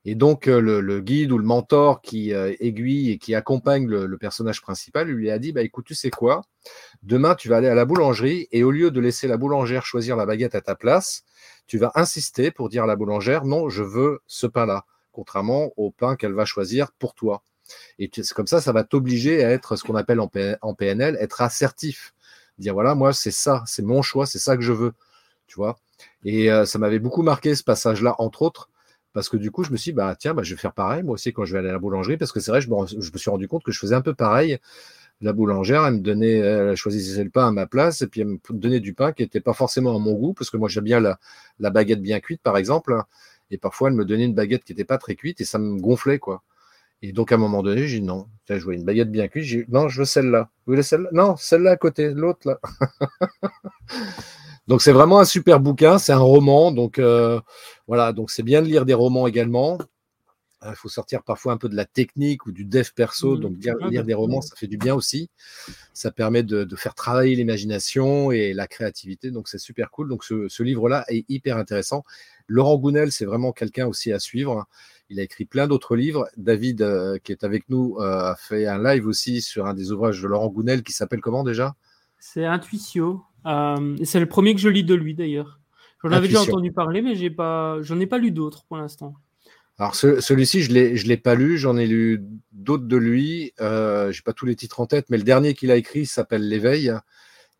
Et donc, euh, le, guide ou le mentor qui euh, aiguille et qui accompagne le, personnage principal lui a dit bah, écoute, tu sais quoi? Demain, tu vas aller à la boulangerie et au lieu de laisser la boulangère choisir la baguette à ta place, tu vas insister pour dire à la boulangère non, je veux ce pain-là, contrairement au pain qu'elle va choisir pour toi. Et c'est comme ça, ça va t'obliger à être ce qu'on appelle en, PNL, être assertif. Dire voilà, moi, c'est ça, c'est mon choix, c'est ça que je veux. Tu vois? Et euh, ça m'avait beaucoup marqué ce passage-là, entre autres parce que du coup, je me suis dit, bah, tiens, bah, je vais faire pareil, moi aussi, quand je vais aller à la boulangerie, parce que c'est vrai, je me, suis rendu compte que je faisais un peu pareil. La boulangère, elle me donnait, elle choisissait le pain à ma place, et puis elle me donnait du pain qui n'était pas forcément à mon goût, parce que moi, j'aime bien la, baguette bien cuite, par exemple, et parfois, elle me donnait une baguette qui n'était pas très cuite, et ça me gonflait, quoi. Et donc, à un moment donné, j'ai dit non. Je voulais une baguette bien cuite. Non, je veux celle-là. Vous voulez celle-là? Non, celle-là à côté, l'autre là. Donc c'est vraiment un super bouquin, c'est un roman, donc euh, voilà, donc c'est bien de lire des romans également. Il faut sortir parfois un peu de la technique ou du dev perso, mmh. donc lire, des romans, ça fait du bien aussi. Ça permet de, faire travailler l'imagination et la créativité, donc c'est super cool. Donc ce, livre-là est hyper intéressant. Laurent Gounel, c'est vraiment quelqu'un aussi à suivre. Il a écrit plein d'autres livres. David, euh, qui est avec nous, euh, a fait un live aussi sur un des ouvrages de Laurent Gounel qui s'appelle comment déjà? C'est Intuitio. Euh, c'est le premier que je lis de lui d'ailleurs. J'en avais déjà entendu parler, mais j'ai pas, j'en ai pas lu d'autres pour l'instant. Alors celui-ci, je l'ai, je l'ai pas lu. J'en ai lu d'autres de lui. Euh, j'ai pas tous les titres en tête, mais le dernier qu'il a écrit s'appelle L'éveil,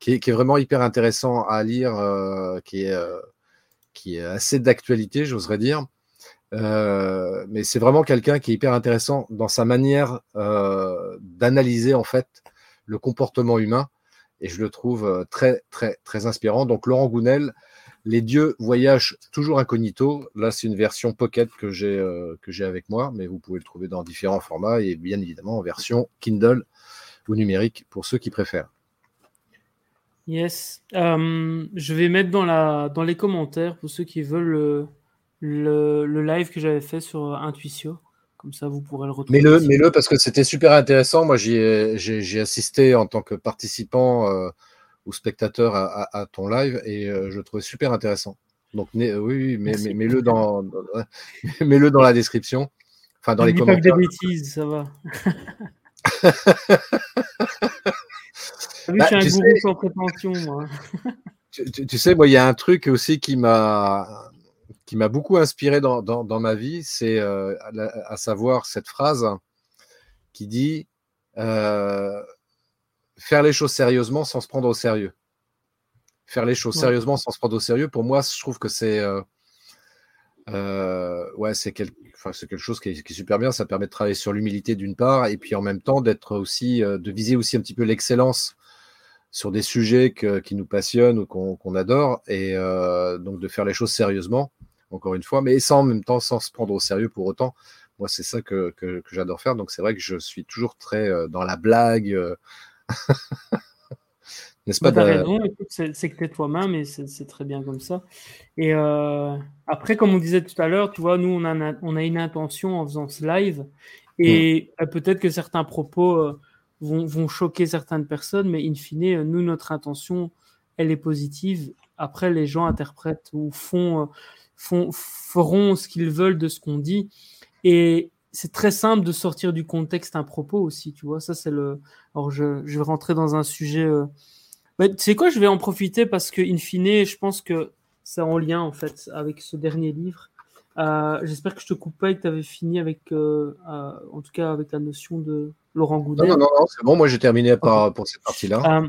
qui est, vraiment hyper intéressant à lire, euh, qui est euh, qui est assez d'actualité, j'oserais dire. mais c'est vraiment quelqu'un qui est hyper intéressant dans sa manière d'analyser en fait le comportement humain et je le trouve euh, très, très, très inspirant. Donc, Laurent Gounel, Les dieux voyagent toujours incognito. Là, c'est une version pocket que j'ai euh, avec moi, mais vous pouvez le trouver dans différents formats et bien évidemment en version Kindle ou numérique pour ceux qui préfèrent. Yes. Euh, je vais mettre dans, la, dans les commentaires pour ceux qui veulent le, le, live que j'avais fait sur Intuitio. Comme ça, vous pourrez le retrouver. Mets-le, mets-le parce que c'était super intéressant. Moi, j'ai assisté en tant que participant euh, ou spectateur à, ton live et euh, je le trouvais super intéressant. Donc, oui, mais, mets-le dans, mets-le dans la description. Enfin, dans les commentaires. Pas des bêtises, ça va. Bah, tu, sais, sans prétention, moi. tu, sais, moi, il y a un truc aussi qui m'a qui m'a beaucoup inspiré dans, dans, ma vie, c'est euh, à, savoir cette phrase qui dit euh, faire les choses sérieusement sans se prendre au sérieux. Faire les choses sérieusement sans se prendre au sérieux, pour moi, je trouve que c'est euh, ouais, c'est quel, quelque chose qui est, qui est, super bien. Ça permet de travailler sur l'humilité d'une part, et puis en même temps d'être aussi, de viser aussi un petit peu l'excellence sur des sujets qui nous passionnent ou qu'on adore, et donc de faire les choses sérieusement encore une fois, mais sans en même temps sans se prendre au sérieux pour autant. Moi, c'est ça que, que, j'adore faire. Donc, c'est vrai que je suis toujours très euh, dans la blague. Euh. N'est-ce pas bah, c'est que tu es toi-même et c'est très bien comme ça. Et euh, après, comme on disait tout à l'heure, tu vois, nous, on a, on a une intention en faisant ce live. Et mm. peut-être que certains propos vont, vont, choquer certaines personnes, mais in fine, nous, notre intention, elle est positive. Après, les gens interprètent ou font font, feront ce qu'ils veulent de ce qu'on dit. Et c'est très simple de sortir du contexte un propos aussi, tu vois. Ça, c'est le. Alors, je, je, vais rentrer dans un sujet. Euh... tu sais quoi, je vais en profiter parce que, in fine, je pense que c'est en lien, en fait, avec ce dernier livre. Euh, J'espère que je te coupe pas et que tu avais fini avec, euh, en tout cas, avec la notion de Laurent Goudet. Non, non, non, c'est bon, moi j'ai terminé par, pour cette partie-là.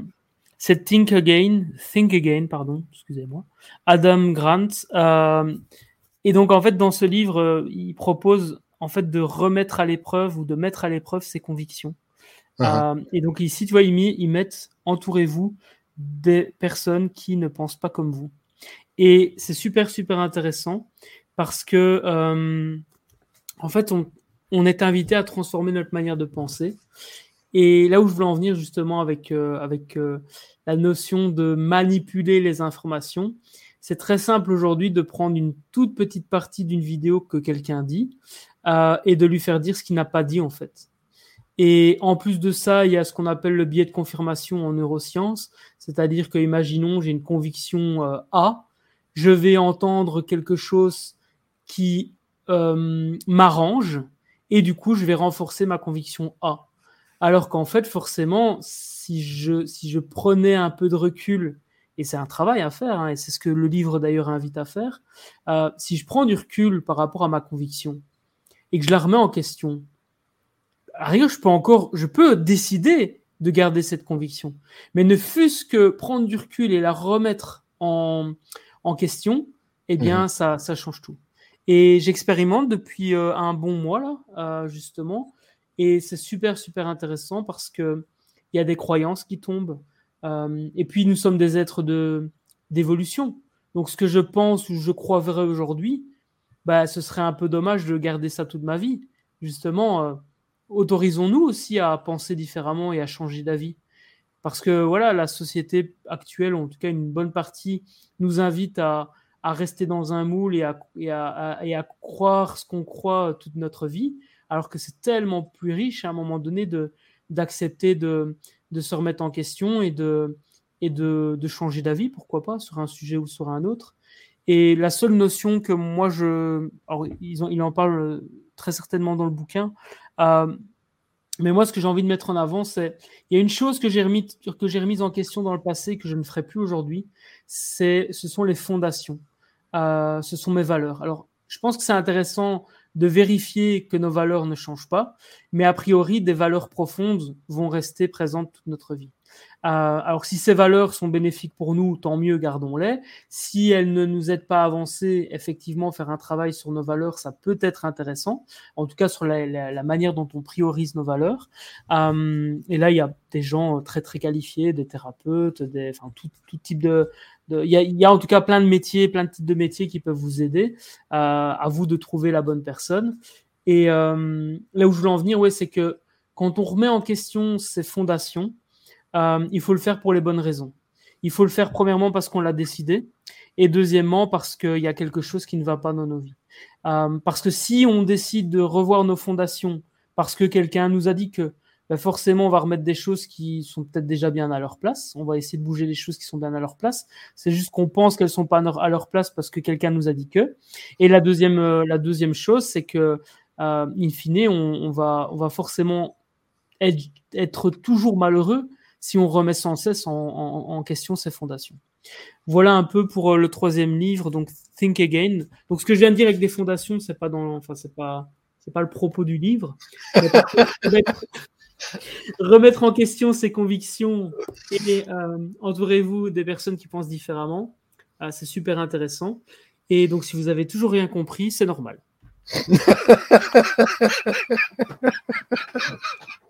C'est Think Again, Think Again, pardon, excusez-moi, Adam Grant. Euh, et donc, en fait, dans ce livre, euh, il propose en fait de remettre à l'épreuve ou de mettre à l'épreuve ses convictions. Uh-huh. Euh, et donc ici, tu vois, ils, ils mettent entourez-vous des personnes qui ne pensent pas comme vous. Et c'est super, super intéressant parce que, en fait, on, on est invité à transformer notre manière de penser. Et là où je voulais en venir justement avec, euh, avec euh, la notion de manipuler les informations, c'est très simple aujourd'hui de prendre une toute petite partie d'une vidéo que quelqu'un dit euh, et de lui faire dire ce qu'il n'a pas dit en fait. Et en plus de ça, il y a ce qu'on appelle le biais de confirmation en neurosciences, c'est-à-dire que, imaginons, j'ai une conviction A, je vais entendre quelque chose qui m'arrange, et du coup, je vais renforcer ma conviction A. Alors qu'en fait, forcément, si je, si je prenais un peu de recul, et c'est un travail à faire, hein, et c'est ce que le livre d'ailleurs invite à faire, euh, si je prends du recul par rapport à ma conviction et que je la remets en question, à je peux encore, je peux décider de garder cette conviction, mais ne fût-ce que prendre du recul et la remettre en, en question, eh bien, mmh. ça, ça change tout. Et j'expérimente depuis euh, un bon mois là, euh, justement, et c'est super, super intéressant parce qu'il y a des croyances qui tombent. Euh, et puis, nous sommes des êtres de, d'évolution. Donc, ce que je pense ou je crois vrai aujourd'hui, bah, ce serait un peu dommage de garder ça toute ma vie. Justement, euh, autorisons-nous aussi à penser différemment et à changer d'avis. Parce que voilà, la société actuelle, en tout cas une bonne partie, nous invite à, à rester dans un moule et à, et à, et à croire ce qu'on croit toute notre vie alors que c'est tellement plus riche à un moment donné de d'accepter de, de se remettre en question et de et de, de changer d'avis, pourquoi pas, sur un sujet ou sur un autre. Et la seule notion que moi je, alors ils ont, il en parle très certainement dans le bouquin, euh, mais moi ce que j'ai envie de mettre en avant, c'est il y a une chose que j'ai remis que j'ai remise en question dans le passé que je ne ferai plus aujourd'hui, c'est ce sont les fondations, euh, ce sont mes valeurs. Alors je pense que c'est intéressant de vérifier que nos valeurs ne changent pas, mais a priori, des valeurs profondes vont rester présentes toute notre vie. Euh, alors si ces valeurs sont bénéfiques pour nous, tant mieux, gardons-les. Si elles ne nous aident pas à avancer, effectivement, faire un travail sur nos valeurs, ça peut être intéressant. En tout cas, sur la, manière dont on priorise nos valeurs. Euh, et là, il y a des gens très très qualifiés, des thérapeutes, enfin tout, type de, il y, a, y, a, en tout cas plein de métiers, plein de types de métiers qui peuvent vous aider. Euh, à vous de trouver la bonne personne. Et là où je voulais en venir, ouais, c'est que quand on remet en question ces fondations, euh, il faut le faire pour les bonnes raisons. Il faut le faire premièrement parce qu'on l'a décidé, et deuxièmement parce qu'il y a quelque chose qui ne va pas dans nos vies. Euh, parce que si on décide de revoir nos fondations, parce que quelqu'un nous a dit que ben forcément on va remettre des choses qui sont peut-être déjà bien à leur place, on va essayer de bouger les choses qui sont bien à leur place. C'est juste qu'on pense qu'elles sont pas à leur place parce que quelqu'un nous a dit que. Et la deuxième, euh, la deuxième chose, c'est que in fine, on, va, on va forcément être, toujours malheureux si on remet sans cesse en, question ses fondations. Voilà un peu pour euh, le troisième livre, donc Think Again. Donc ce que je viens de dire avec des fondations, c'est pas dans, enfin c'est pas, c'est pas le propos du livre. remettre, en question ses convictions et euh, entourez-vous des personnes qui pensent différemment. Ah, c'est super intéressant. Et donc si vous avez toujours rien compris, c'est normal.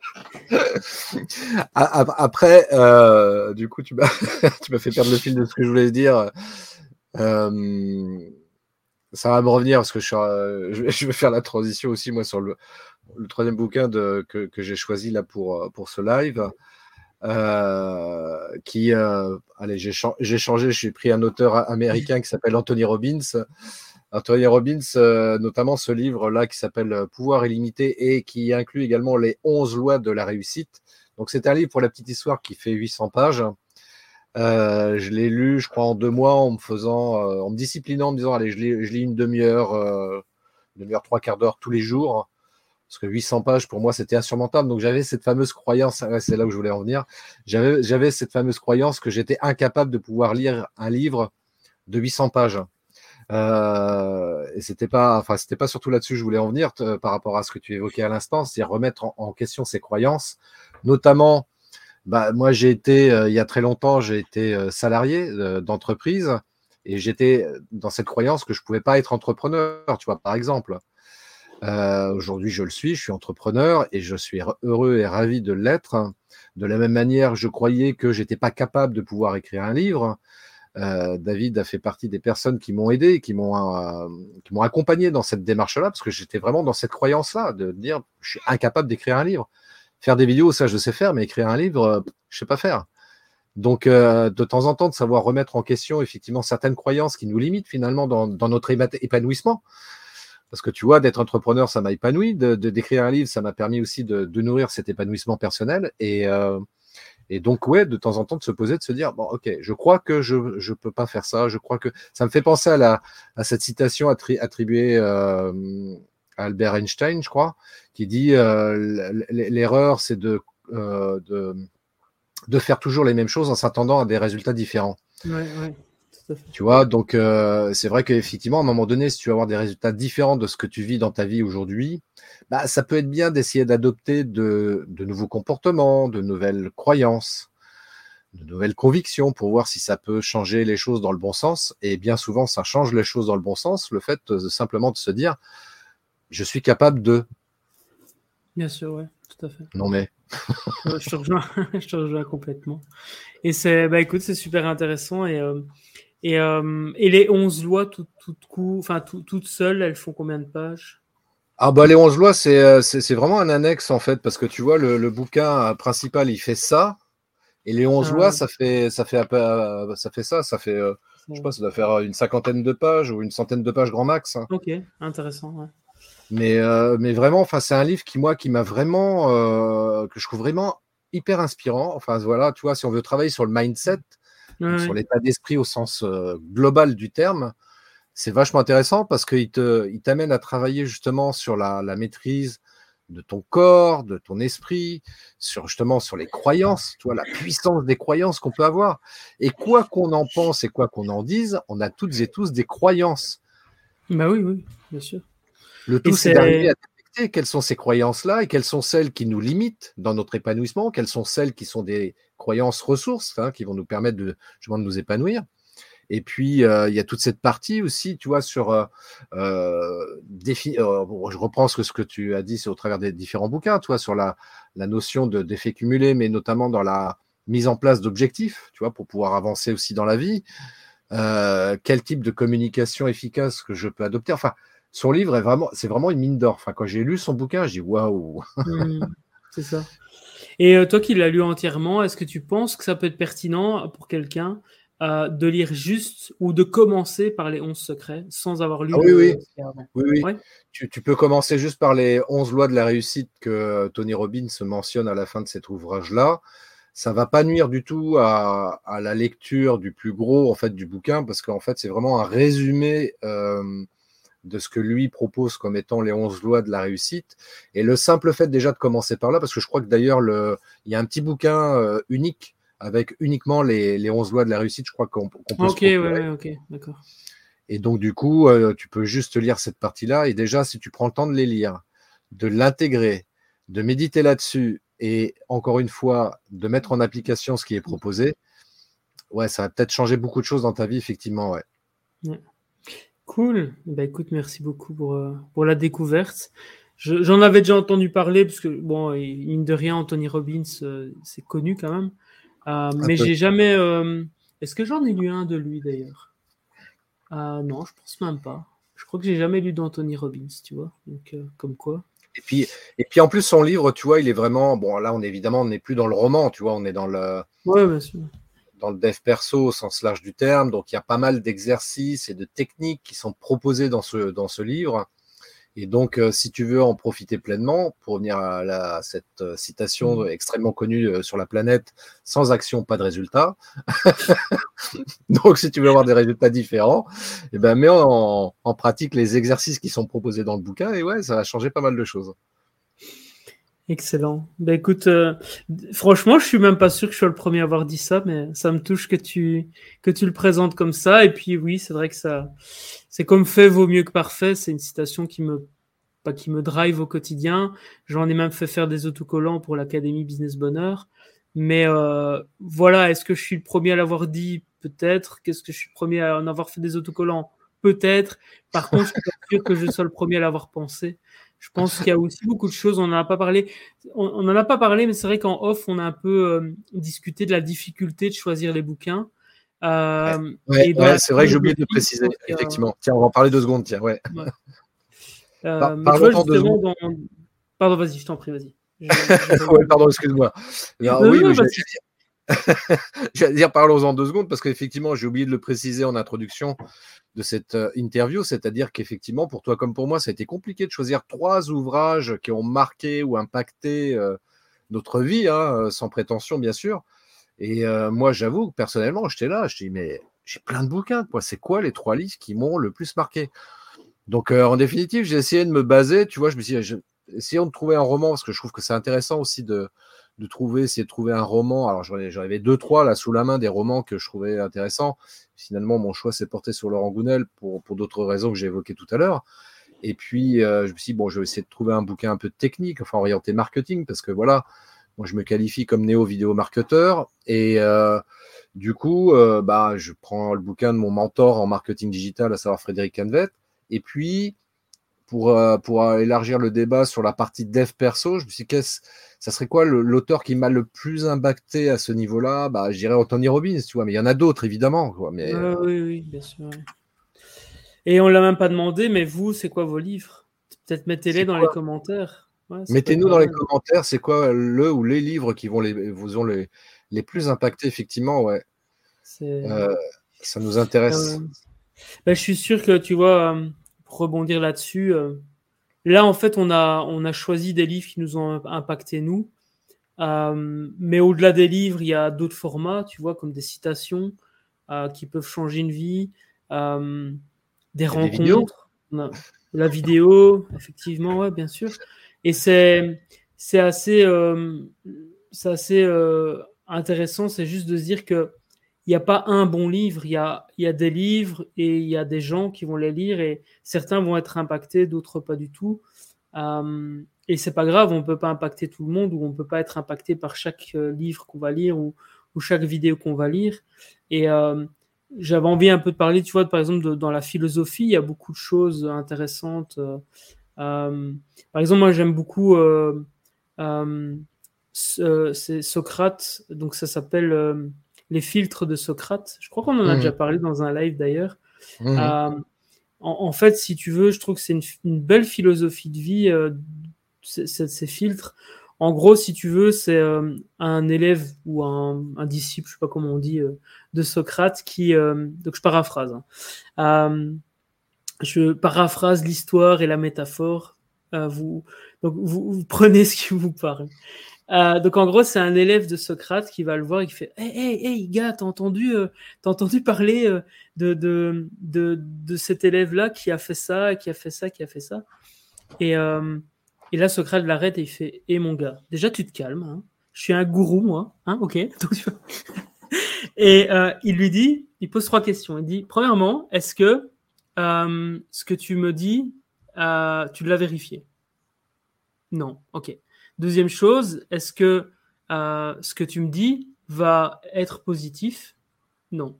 Après, euh, du coup, tu m'as, fait perdre le fil de ce que je voulais dire. Euh, ça va me revenir parce que je, vais faire la transition aussi, moi, sur le, troisième bouquin que, j'ai choisi là pour, pour ce live. Euh, qui, allez, j'ai, j'ai changé, j'ai pris un auteur américain qui s'appelle Anthony Robbins. Anthony Robbins, euh, notamment ce livre-là qui s'appelle euh, Pouvoir illimité et qui inclut également les 11 lois de la réussite. Donc c'est un livre pour la petite histoire qui fait 800 pages. Euh, je l'ai lu, je crois, en deux mois en me faisant, en me disciplinant, en me disant, allez, je lis, je lis une demi-heure, une demi-heure, trois quarts d'heure tous les jours. Parce que 800 pages, pour moi, c'était insurmontable. Donc j'avais cette fameuse croyance, c'est là où je voulais en venir, j'avais cette fameuse croyance que j'étais incapable de pouvoir lire un livre de 800 pages. Euh, et c'était pas, enfin, c'était pas surtout là-dessus que je voulais en venir par rapport à ce que tu évoquais à l'instant, c'est remettre en, question ses croyances, notamment. Bah, moi, j'ai été, euh, il y a très longtemps, j'ai été euh, salarié d'entreprise et j'étais dans cette croyance que je pouvais pas être entrepreneur, tu vois, par exemple. Aujourd'hui, je le suis, je suis entrepreneur et je suis heureux et ravi de l'être. De la même manière, je croyais que j'étais pas capable de pouvoir écrire un livre. Euh, David a fait partie des personnes qui m'ont aidé, qui m'ont euh, qui m'ont accompagné dans cette démarche-là, parce que j'étais vraiment dans cette croyance-là de dire je suis incapable d'écrire un livre. Faire des vidéos, ça je sais faire, mais écrire un livre, euh, je sais pas faire. Donc de temps en temps, de savoir remettre en question effectivement certaines croyances qui nous limitent finalement dans, notre épanouissement. Parce que tu vois, d'être entrepreneur, ça m'a épanoui. De d'écrire un livre, ça m'a permis aussi de, nourrir cet épanouissement personnel. Et et donc, ouais, de temps en temps, de se poser, de se dire, bon, ok, je crois que je ne peux pas faire ça. Je crois que ça me fait penser à, la, à cette citation attribuée euh, à Albert Einstein, je crois, qui dit euh, l'erreur, c'est de, euh, de, de, faire toujours les mêmes choses en s'attendant à des résultats différents. Ouais, ouais. Tu vois, donc euh, c'est vrai qu'effectivement, à un moment donné, si tu veux avoir des résultats différents de ce que tu vis dans ta vie aujourd'hui, bah, ça peut être bien d'essayer d'adopter de, nouveaux comportements, de nouvelles croyances, de nouvelles convictions pour voir si ça peut changer les choses dans le bon sens. Et bien souvent, ça change les choses dans le bon sens, le fait de, simplement de se dire, je suis capable de. Bien sûr, oui, tout à fait. Non mais. je, te rejoins, je te rejoins complètement. Et c'est, bah écoute, c'est super intéressant et. Euh, et, euh, et, les 11 lois, toutes coup, enfin, toutes seules, elles font combien de pages? Ah bah les 11 lois, euh, c'est vraiment un annexe en fait, parce que tu vois, le, le bouquin principal, il fait ça, et les 11 ah lois, ça fait, ça, fait, ça fait ça, ça fait, euh, je sais pas, ça doit faire une cinquantaine de pages ou une centaine de pages grand max. Hein. Ok, intéressant, ouais. Mais, mais vraiment, enfin, c'est un livre qui, moi, qui m'a vraiment, que je trouve vraiment hyper inspirant. Enfin, voilà, tu vois, si on veut travailler sur le mindset, sur l'état d'esprit au sens euh, global du terme, c'est vachement intéressant parce qu'il il t'amène à travailler justement sur la, maîtrise de ton corps, de ton esprit, sur justement sur les croyances, tu vois, la puissance des croyances qu'on peut avoir. Et quoi qu'on en pense et quoi qu'on en dise, on a toutes et tous des croyances. Bah oui, oui, bien sûr. Le tout, c'est d'arriver à détecter quelles sont ces croyances-là et quelles sont celles qui nous limitent dans notre épanouissement, quelles sont celles qui sont des croyances ressources hein, qui vont nous permettre de, de nous épanouir. Et puis, euh, il y a toute cette partie aussi, tu vois, sur. Euh, euh, je reprends ce que, ce que tu as dit c'est au travers des différents bouquins, tu vois, sur la, la notion d'effet cumulé, mais notamment dans la mise en place d'objectifs, tu vois, pour pouvoir avancer aussi dans la vie. quel type de communication efficace que je peux adopter? Enfin, son livre est vraiment, c'est vraiment une mine d'or. Enfin, quand j'ai lu son bouquin, j'ai dit waouh. Mmh, c'est ça. Et toi qui l'as lu entièrement, est-ce que tu penses que ça peut être pertinent pour quelqu'un euh, de lire juste ou de commencer par les 11 secrets sans avoir lu. Ah oui, oui. oui, oui. Tu, peux commencer juste par les 11 lois de la réussite que Tony Robbins se mentionne à la fin de cet ouvrage-là. Ça va pas nuire du tout à, la lecture du plus gros en fait du bouquin parce qu'en fait c'est vraiment un résumé euh, de ce que lui propose comme étant les 11 lois de la réussite. Et le simple fait déjà de commencer par là, parce que je crois que d'ailleurs il y a un petit bouquin euh, unique avec uniquement les, les 11 lois de la réussite, je crois qu'on peut Ok, ouais, ok, d'accord. Et donc, du coup, euh, tu peux juste lire cette partie-là. Et déjà, si tu prends le temps de les lire, de l'intégrer, de méditer là-dessus, et encore une fois, de mettre en application ce qui est proposé, ouais, ça va peut-être changer beaucoup de choses dans ta vie, effectivement, ouais. Cool. Bah, écoute, merci beaucoup pour, euh, pour la découverte. J'en avais déjà entendu parler, parce que, bon, mine de rien, Anthony Robbins, euh, c'est connu quand même. Euh, mais j'ai jamais. Euh, est-ce que j'en ai lu un de lui d'ailleurs? Euh, Non, je pense même pas. Je crois que j'ai jamais lu d'Anthony Robbins, tu vois. Donc, comme quoi. Et puis, et puis en plus, son livre, tu vois, il est vraiment. Bon, là, on est évidemment, on n'est plus dans le roman, tu vois, on est dans le. Ouais, bien sûr. Dans le dev perso au sens large du terme. Donc, il y a pas mal d'exercices et de techniques qui sont proposés dans ce, dans ce livre. Et donc, euh, si tu veux en profiter pleinement, pour revenir à, cette euh, citation mmh. extrêmement connue euh, sur la planète, sans action, pas de résultat. donc, si tu veux avoir des résultats différents, eh ben, mets en, pratique les exercices qui sont proposés dans le bouquin et ouais, ça va changer pas mal de choses. Excellent. Ben écoute, franchement, je suis même pas sûr que je sois le premier à avoir dit ça, mais ça me touche que tu que tu le présentes comme ça. Et puis oui, c'est vrai que ça c'est comme fait vaut mieux que parfait. C'est une citation qui me pas qui me drive au quotidien. J'en ai même fait faire des autocollants pour l'Académie Business Bonheur. Mais euh, voilà, est-ce que je suis le premier à l'avoir dit? Peut-être. Qu'est-ce que je suis le premier à en avoir fait des autocollants? Peut-être. Par contre, je suis pas sûr que je sois le premier à l'avoir pensé. Je pense qu'il y a aussi beaucoup de choses. On n'en a pas parlé. On n'en a pas parlé, mais c'est vrai qu'en off, on a un peu euh, discuté de la difficulté de choisir les bouquins. Euh, c'est vrai que j'ai oublié de préciser, effectivement. Tiens, on va en parler deux secondes, tiens, ouais. Euh, parlons deux secondes. Pardon, vas-y, je t'en prie, vas-y. pardon, excuse-moi. oui, oui J'allais dire, parlons-en deux secondes, parce qu'effectivement, j'ai oublié de le préciser en introduction de cette euh, interview, c'est-à-dire qu'effectivement, pour toi comme pour moi, ça a été compliqué de choisir trois ouvrages qui ont marqué ou impacté notre vie, hein, sans prétention, bien sûr. Et euh, moi, j'avoue que personnellement, j'étais là, je dis, mais j'ai plein de bouquins, quoi. C'est quoi les trois livres qui m'ont le plus marqué? Donc, euh, en définitive, j'ai essayé de me baser, tu vois, je me suis dit, essayons de trouver un roman, parce que je trouve que c'est intéressant aussi de, de trouver, essayer de trouver un roman. Alors, j'en avais deux, trois là sous la main, des romans que je trouvais intéressants. Finalement, mon choix s'est porté sur Laurent Gounel pour, pour d'autres raisons que j'ai évoquées tout à l'heure. Et puis, euh, je me suis dit, bon, je vais essayer de trouver un bouquin un peu technique, enfin orienté marketing, parce que voilà, moi, je me qualifie comme néo-vidéo marketeur et euh, du coup, euh, bah, je prends le bouquin de mon mentor en marketing digital, à savoir Frédéric Canvet. Et puis, pour, euh, pour élargir le débat sur la partie dev perso, je me suis dit, ça serait quoi l'auteur qui m'a le plus impacté à ce niveau-là? Bah, Je dirais Anthony Robbins, tu vois, mais il y en a d'autres, évidemment. Quoi, mais, oui, oui, bien sûr. Et on ne l'a même pas demandé, mais vous, c'est quoi vos livres? Peut-être mettez-les dans les commentaires. Mettez-nous dans les commentaires, c'est quoi le ou les livres qui vont les, vous ont les, les plus impactés, effectivement, ouais. Euh, ça nous intéresse. Euh, bah, je suis sûr que tu vois, euh, rebondir là-dessus, là en fait on a, on a choisi des livres qui nous ont impacté nous. mais au-delà des livres, il y a d'autres formats, tu vois, comme des citations qui peuvent changer une vie, des rencontres, la vidéo, effectivement, ouais, bien sûr. Et c'est c'est assez, euh, assez euh, intéressant, c'est juste de se dire que il n'y a pas un bon livre, il y a, y a des livres et il y a des gens qui vont les lire et certains vont être impactés, d'autres pas du tout. Euh, et c'est pas grave, on peut pas impacter tout le monde ou on peut pas être impacté par chaque euh, livre qu'on va lire ou, ou, chaque vidéo qu'on va lire. Et euh, j'avais envie un peu de parler, tu vois, par exemple, dans la philosophie, il y a beaucoup de choses intéressantes. Euh, par exemple, moi, j'aime beaucoup c'est Socrate, donc ça s'appelle Les filtres de Socrate. Je crois qu'on en a mmh. déjà parlé dans un live d'ailleurs. Mmh. En, en, fait, si tu veux, je trouve que c'est une, une, belle philosophie de vie ces filtres. En gros, si tu veux, c'est euh, un élève ou un, disciple, je sais pas comment on dit, euh, de Socrate qui, euh, donc je paraphrase, hein. je paraphrase l'histoire et la métaphore. vous, donc vous, prenez ce qui vous parle. Donc en gros, c'est un élève de Socrate qui va le voir et qui fait Hey, hey, hey, gars, t'as entendu, t'as entendu parler de, de, de, de cet élève-là qui a fait ça, qui a fait ça, qui a fait ça Et et là, Socrate l'arrête et il fait Et eh, mon gars, déjà tu te calmes. Hein. Je suis un gourou, moi. Hein, ok. et euh, il lui dit il pose trois questions. Il dit Premièrement, est-ce que euh, ce que tu me dis, euh, tu l'as vérifié? Non. Ok. Deuxième chose, est-ce que ce que tu me dis va être positif? Non.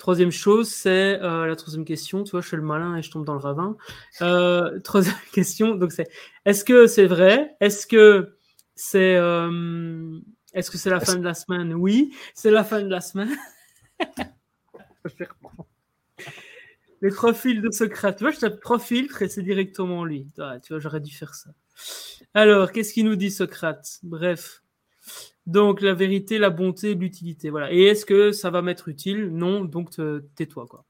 Troisième chose, c'est euh, la troisième question. Tu vois, je suis le malin et je tombe dans le ravin. Euh, troisième question, donc c'est est-ce que c'est vrai? Est-ce que c'est euh, est-ce que c'est la fin de la semaine? Oui, c'est la fin de la semaine. Les trois fils de Socrate. Tu vois, je tape trois filtres et c'est directement lui. tu vois, j'aurais dû faire ça. Alors, qu'est-ce qu'il nous dit Socrate? Bref. Donc la vérité, la bonté, l'utilité. Voilà. Et est-ce que ça va m'être utile? Non, donc tais-toi quoi.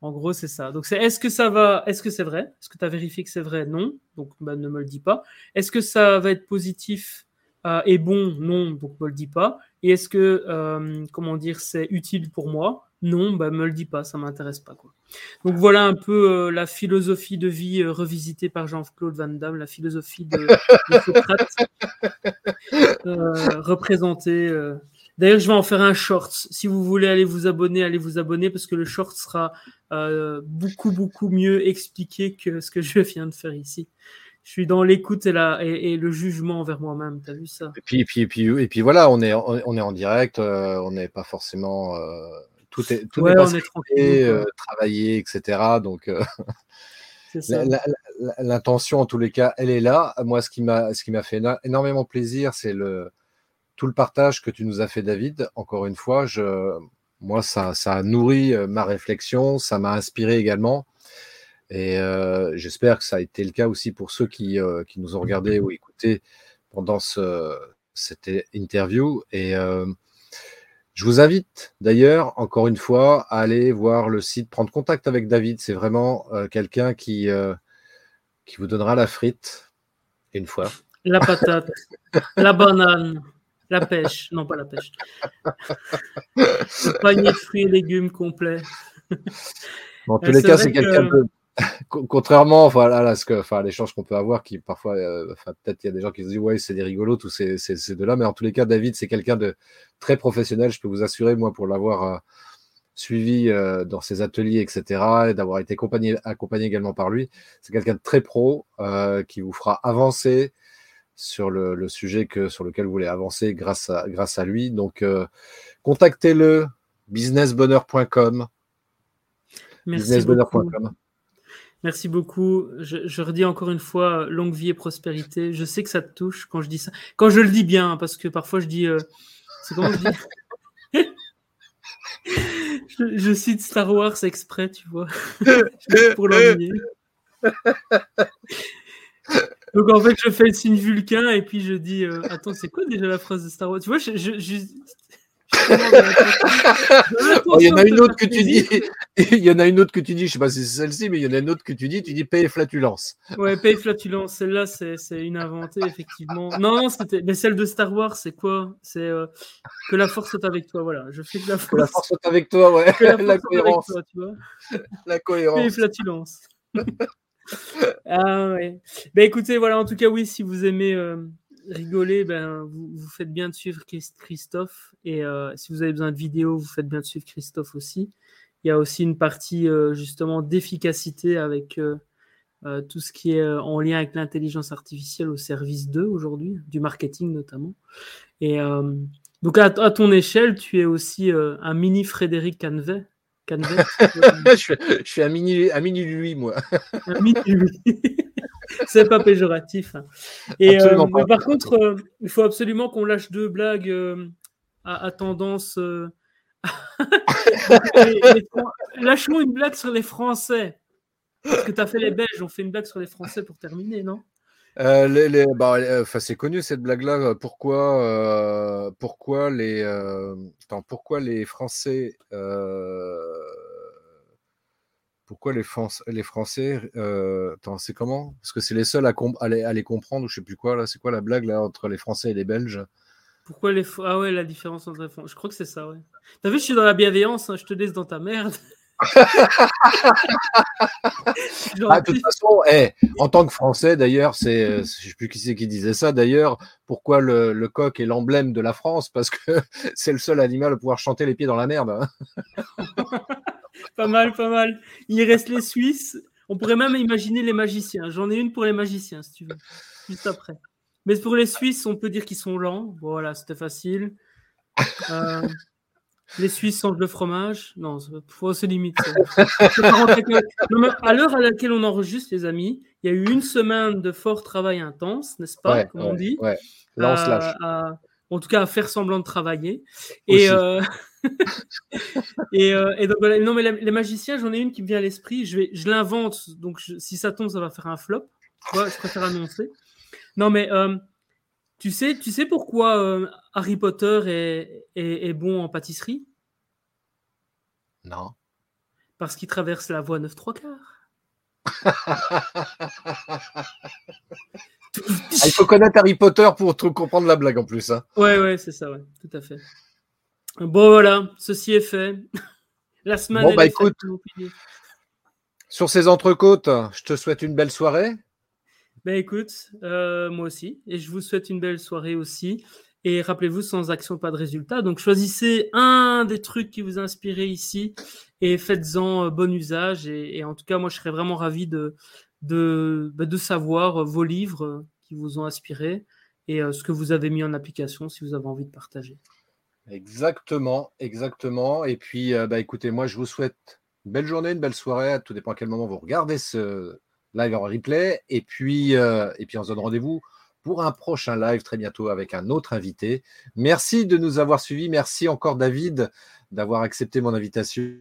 En gros, c'est ça. Donc est-ce que ça va est-ce que c'est vrai? Est-ce que tu as vérifié que c'est vrai? Non. Donc bah, ne me le dis pas. Est-ce que ça va être positif euh, et bon? Non, donc me le dis pas. Et est-ce que euh, comment dire, c'est utile pour moi? Non, bah me le dis pas, ça m'intéresse pas quoi. Donc voilà un peu euh, la philosophie de vie euh, revisitée par Jean-Claude Van Damme, la philosophie de, de Socrate euh, représentée. D'ailleurs, je vais en faire un short. Si vous voulez aller vous abonner, allez vous abonner parce que le short sera beaucoup beaucoup mieux expliqué que ce que je viens de faire ici. Je suis dans l'écoute et, le jugement envers moi-même. T'as vu ça? Et puis, et puis, et puis, et puis voilà, on est, on est en direct, on n'est pas forcément tout est tout est, euh, travaillé, etc. Donc euh, l'intention en tous les cas, elle est là. Moi, ce qui m'a ce qui m'a fait énormément plaisir, c'est le tout le partage que tu nous as fait, David. Encore une fois, je moi ça ça a nourri euh, ma réflexion, ça m'a inspiré également. Et j'espère que ça a été le cas aussi pour ceux qui, qui nous ont regardés ou écoutés pendant ce, cette interview. Et je vous invite d'ailleurs, encore une fois, à aller voir le site, prendre contact avec David. C'est vraiment euh, quelqu'un qui, euh, qui vous donnera la frite une fois. La patate, la banane, la pêche. Non, pas la pêche. Le panier de fruits et légumes complet. en tous les cas, c'est quelqu'un de contrairement voilà, à ce que, enfin, l'échange qu'on peut avoir, qui parfois, euh, enfin, peut-être il y a des gens qui se disent, ouais, c'est des rigolos, tous ces, ces, deux-là, mais en tous les cas, David, c'est quelqu'un de très professionnel. Je peux vous assurer, moi, pour l'avoir euh, suivi euh, dans ses ateliers, etc., et d'avoir été accompagné, accompagné également par lui, c'est quelqu'un de très pro qui vous fera avancer sur le, le, sujet que, sur lequel vous voulez avancer grâce à, grâce à lui. Donc, contactez-le, businessbonheur.com. Businessbonheur.com. Merci beaucoup. Je, redis encore une fois, longue vie et prospérité. Je sais que ça te touche quand je dis ça. Quand je le dis bien, parce que parfois je dis. Euh, c'est comment je dis? Je, cite Star Wars exprès, tu vois. pour l'ennuyer. Donc en fait, je fais le signe vulcain et puis je dis euh, Attends, c'est quoi déjà la phrase de Star Wars? Tu vois, je, il y en a une autre que tu dis, il y en a une autre que tu dis, je sais pas si c'est celle-ci, mais il y en a une autre que tu dis, tu dis paye flatulence. Ouais, paye flatulence, celle-là c'est une inventée, effectivement. Non, c'était, mais celle de Star Wars, c'est quoi? C'est euh, que la force est avec toi, voilà. Je fais que la force, la force est avec toi, ouais. La, cohérence. Toi, tu vois la cohérence. Paye flatulence. ah ouais. Ben écoutez, voilà, en tout cas, oui, si vous aimez. Euh, rigoler, ben, vous, vous, faites bien de suivre Christophe. Et euh, si vous avez besoin de vidéos, vous faites bien de suivre Christophe aussi. Il y a aussi une partie euh, justement d'efficacité avec, euh, tout ce qui est en lien avec l'intelligence artificielle au service d'eux aujourd'hui, du marketing notamment. Et donc à, ton échelle, tu es aussi un mini Frédéric Canvet. je, suis, un mini, un mini lui, moi. un mini lui. C'est pas péjoratif. Hein. Et par contre, il faut absolument qu'on lâche deux blagues à, tendance. Lâchons une blague sur les Français. Parce que tu as fait les Belges, on fait une blague sur les Français pour terminer, non? Euh, les, bah, euh, c'est connu cette blague-là. Pourquoi, euh, pourquoi les, pourquoi les Français, pourquoi les, les Français, c'est comment? Parce que c'est les seuls à, à, les, comprendre ou je sais plus quoi là. C'est quoi la blague là entre les Français et les Belges? Pourquoi les ah ouais la différence entre les Français Je crois que c'est ça ouais. T'as vu, je suis dans la bienveillance. Hein, je te laisse dans ta merde. Ah, de toute façon, eh, en tant que Français, d'ailleurs, c'est, euh, je sais plus qui c'est qui disait ça. D'ailleurs, pourquoi le, coq est l'emblème de la France? Parce que c'est le seul animal à pouvoir chanter les pieds dans la merde. Hein. pas mal, pas mal. Il reste les Suisses. On pourrait même imaginer les magiciens. J'en ai une pour les magiciens, si tu veux, juste après. Mais pour les Suisses, on peut dire qu'ils sont lents. Voilà, c'était facile. Euh, les Suisses sangent le fromage. Non, faut se limiter. à l'heure à laquelle on enregistre, les amis, il y a eu une semaine de fort travail intense, n'est-ce pas, comme on dit? En tout cas, à faire semblant de travailler. Et, euh, euh, et, donc Non, mais les, magiciens, j'en ai une qui me vient à l'esprit. Je, vais, je l'invente. Donc, si ça tombe, ça va faire un flop. je préfère annoncer. Non, mais euh, tu sais, tu sais pourquoi Harry Potter est, bon en pâtisserie? Non. Parce qu'il traverse la voie 9 3 quarts. Ah, il faut connaître Harry Potter pour comprendre la blague en plus. Hein. Ouais, ouais, c'est ça, ouais, tout à fait. Bon, voilà, ceci est fait. la semaine bon, bah, écoute, sur ces entrecôtes, je te souhaite une belle soirée. Ben écoute, euh, moi aussi, et je vous souhaite une belle soirée aussi. Et rappelez-vous, sans action, pas de résultat. Donc choisissez un des trucs qui vous a inspiré ici et faites-en euh, bon usage. Et, en tout cas, moi, je serais vraiment ravi de, de, ben, de savoir vos livres qui vous ont inspiré et euh, ce que vous avez mis en application si vous avez envie de partager. Exactement, exactement. Et puis, bah, écoutez, moi, je vous souhaite une belle journée, une belle soirée. Tout dépend à quel moment vous regardez ce, live en replay. Et puis, euh, et puis on se donne rendez-vous pour un prochain live très bientôt avec un autre invité. Merci de nous avoir suivis. Merci encore David d'avoir accepté mon invitation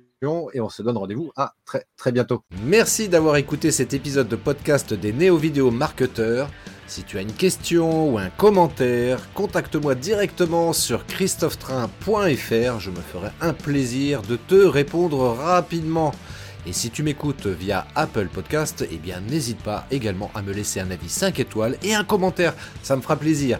et on se donne rendez-vous à très très bientôt. Merci d'avoir écouté cet épisode de podcast des néo-vidéo marketeurs. Si tu as une question ou un commentaire, contacte-moi directement sur christophetrain.fr. Je me ferai un plaisir de te répondre rapidement. Et si tu m'écoutes via Apple Podcast, eh bien n'hésite pas également à me laisser un avis 5 étoiles et un commentaire, ça me fera plaisir.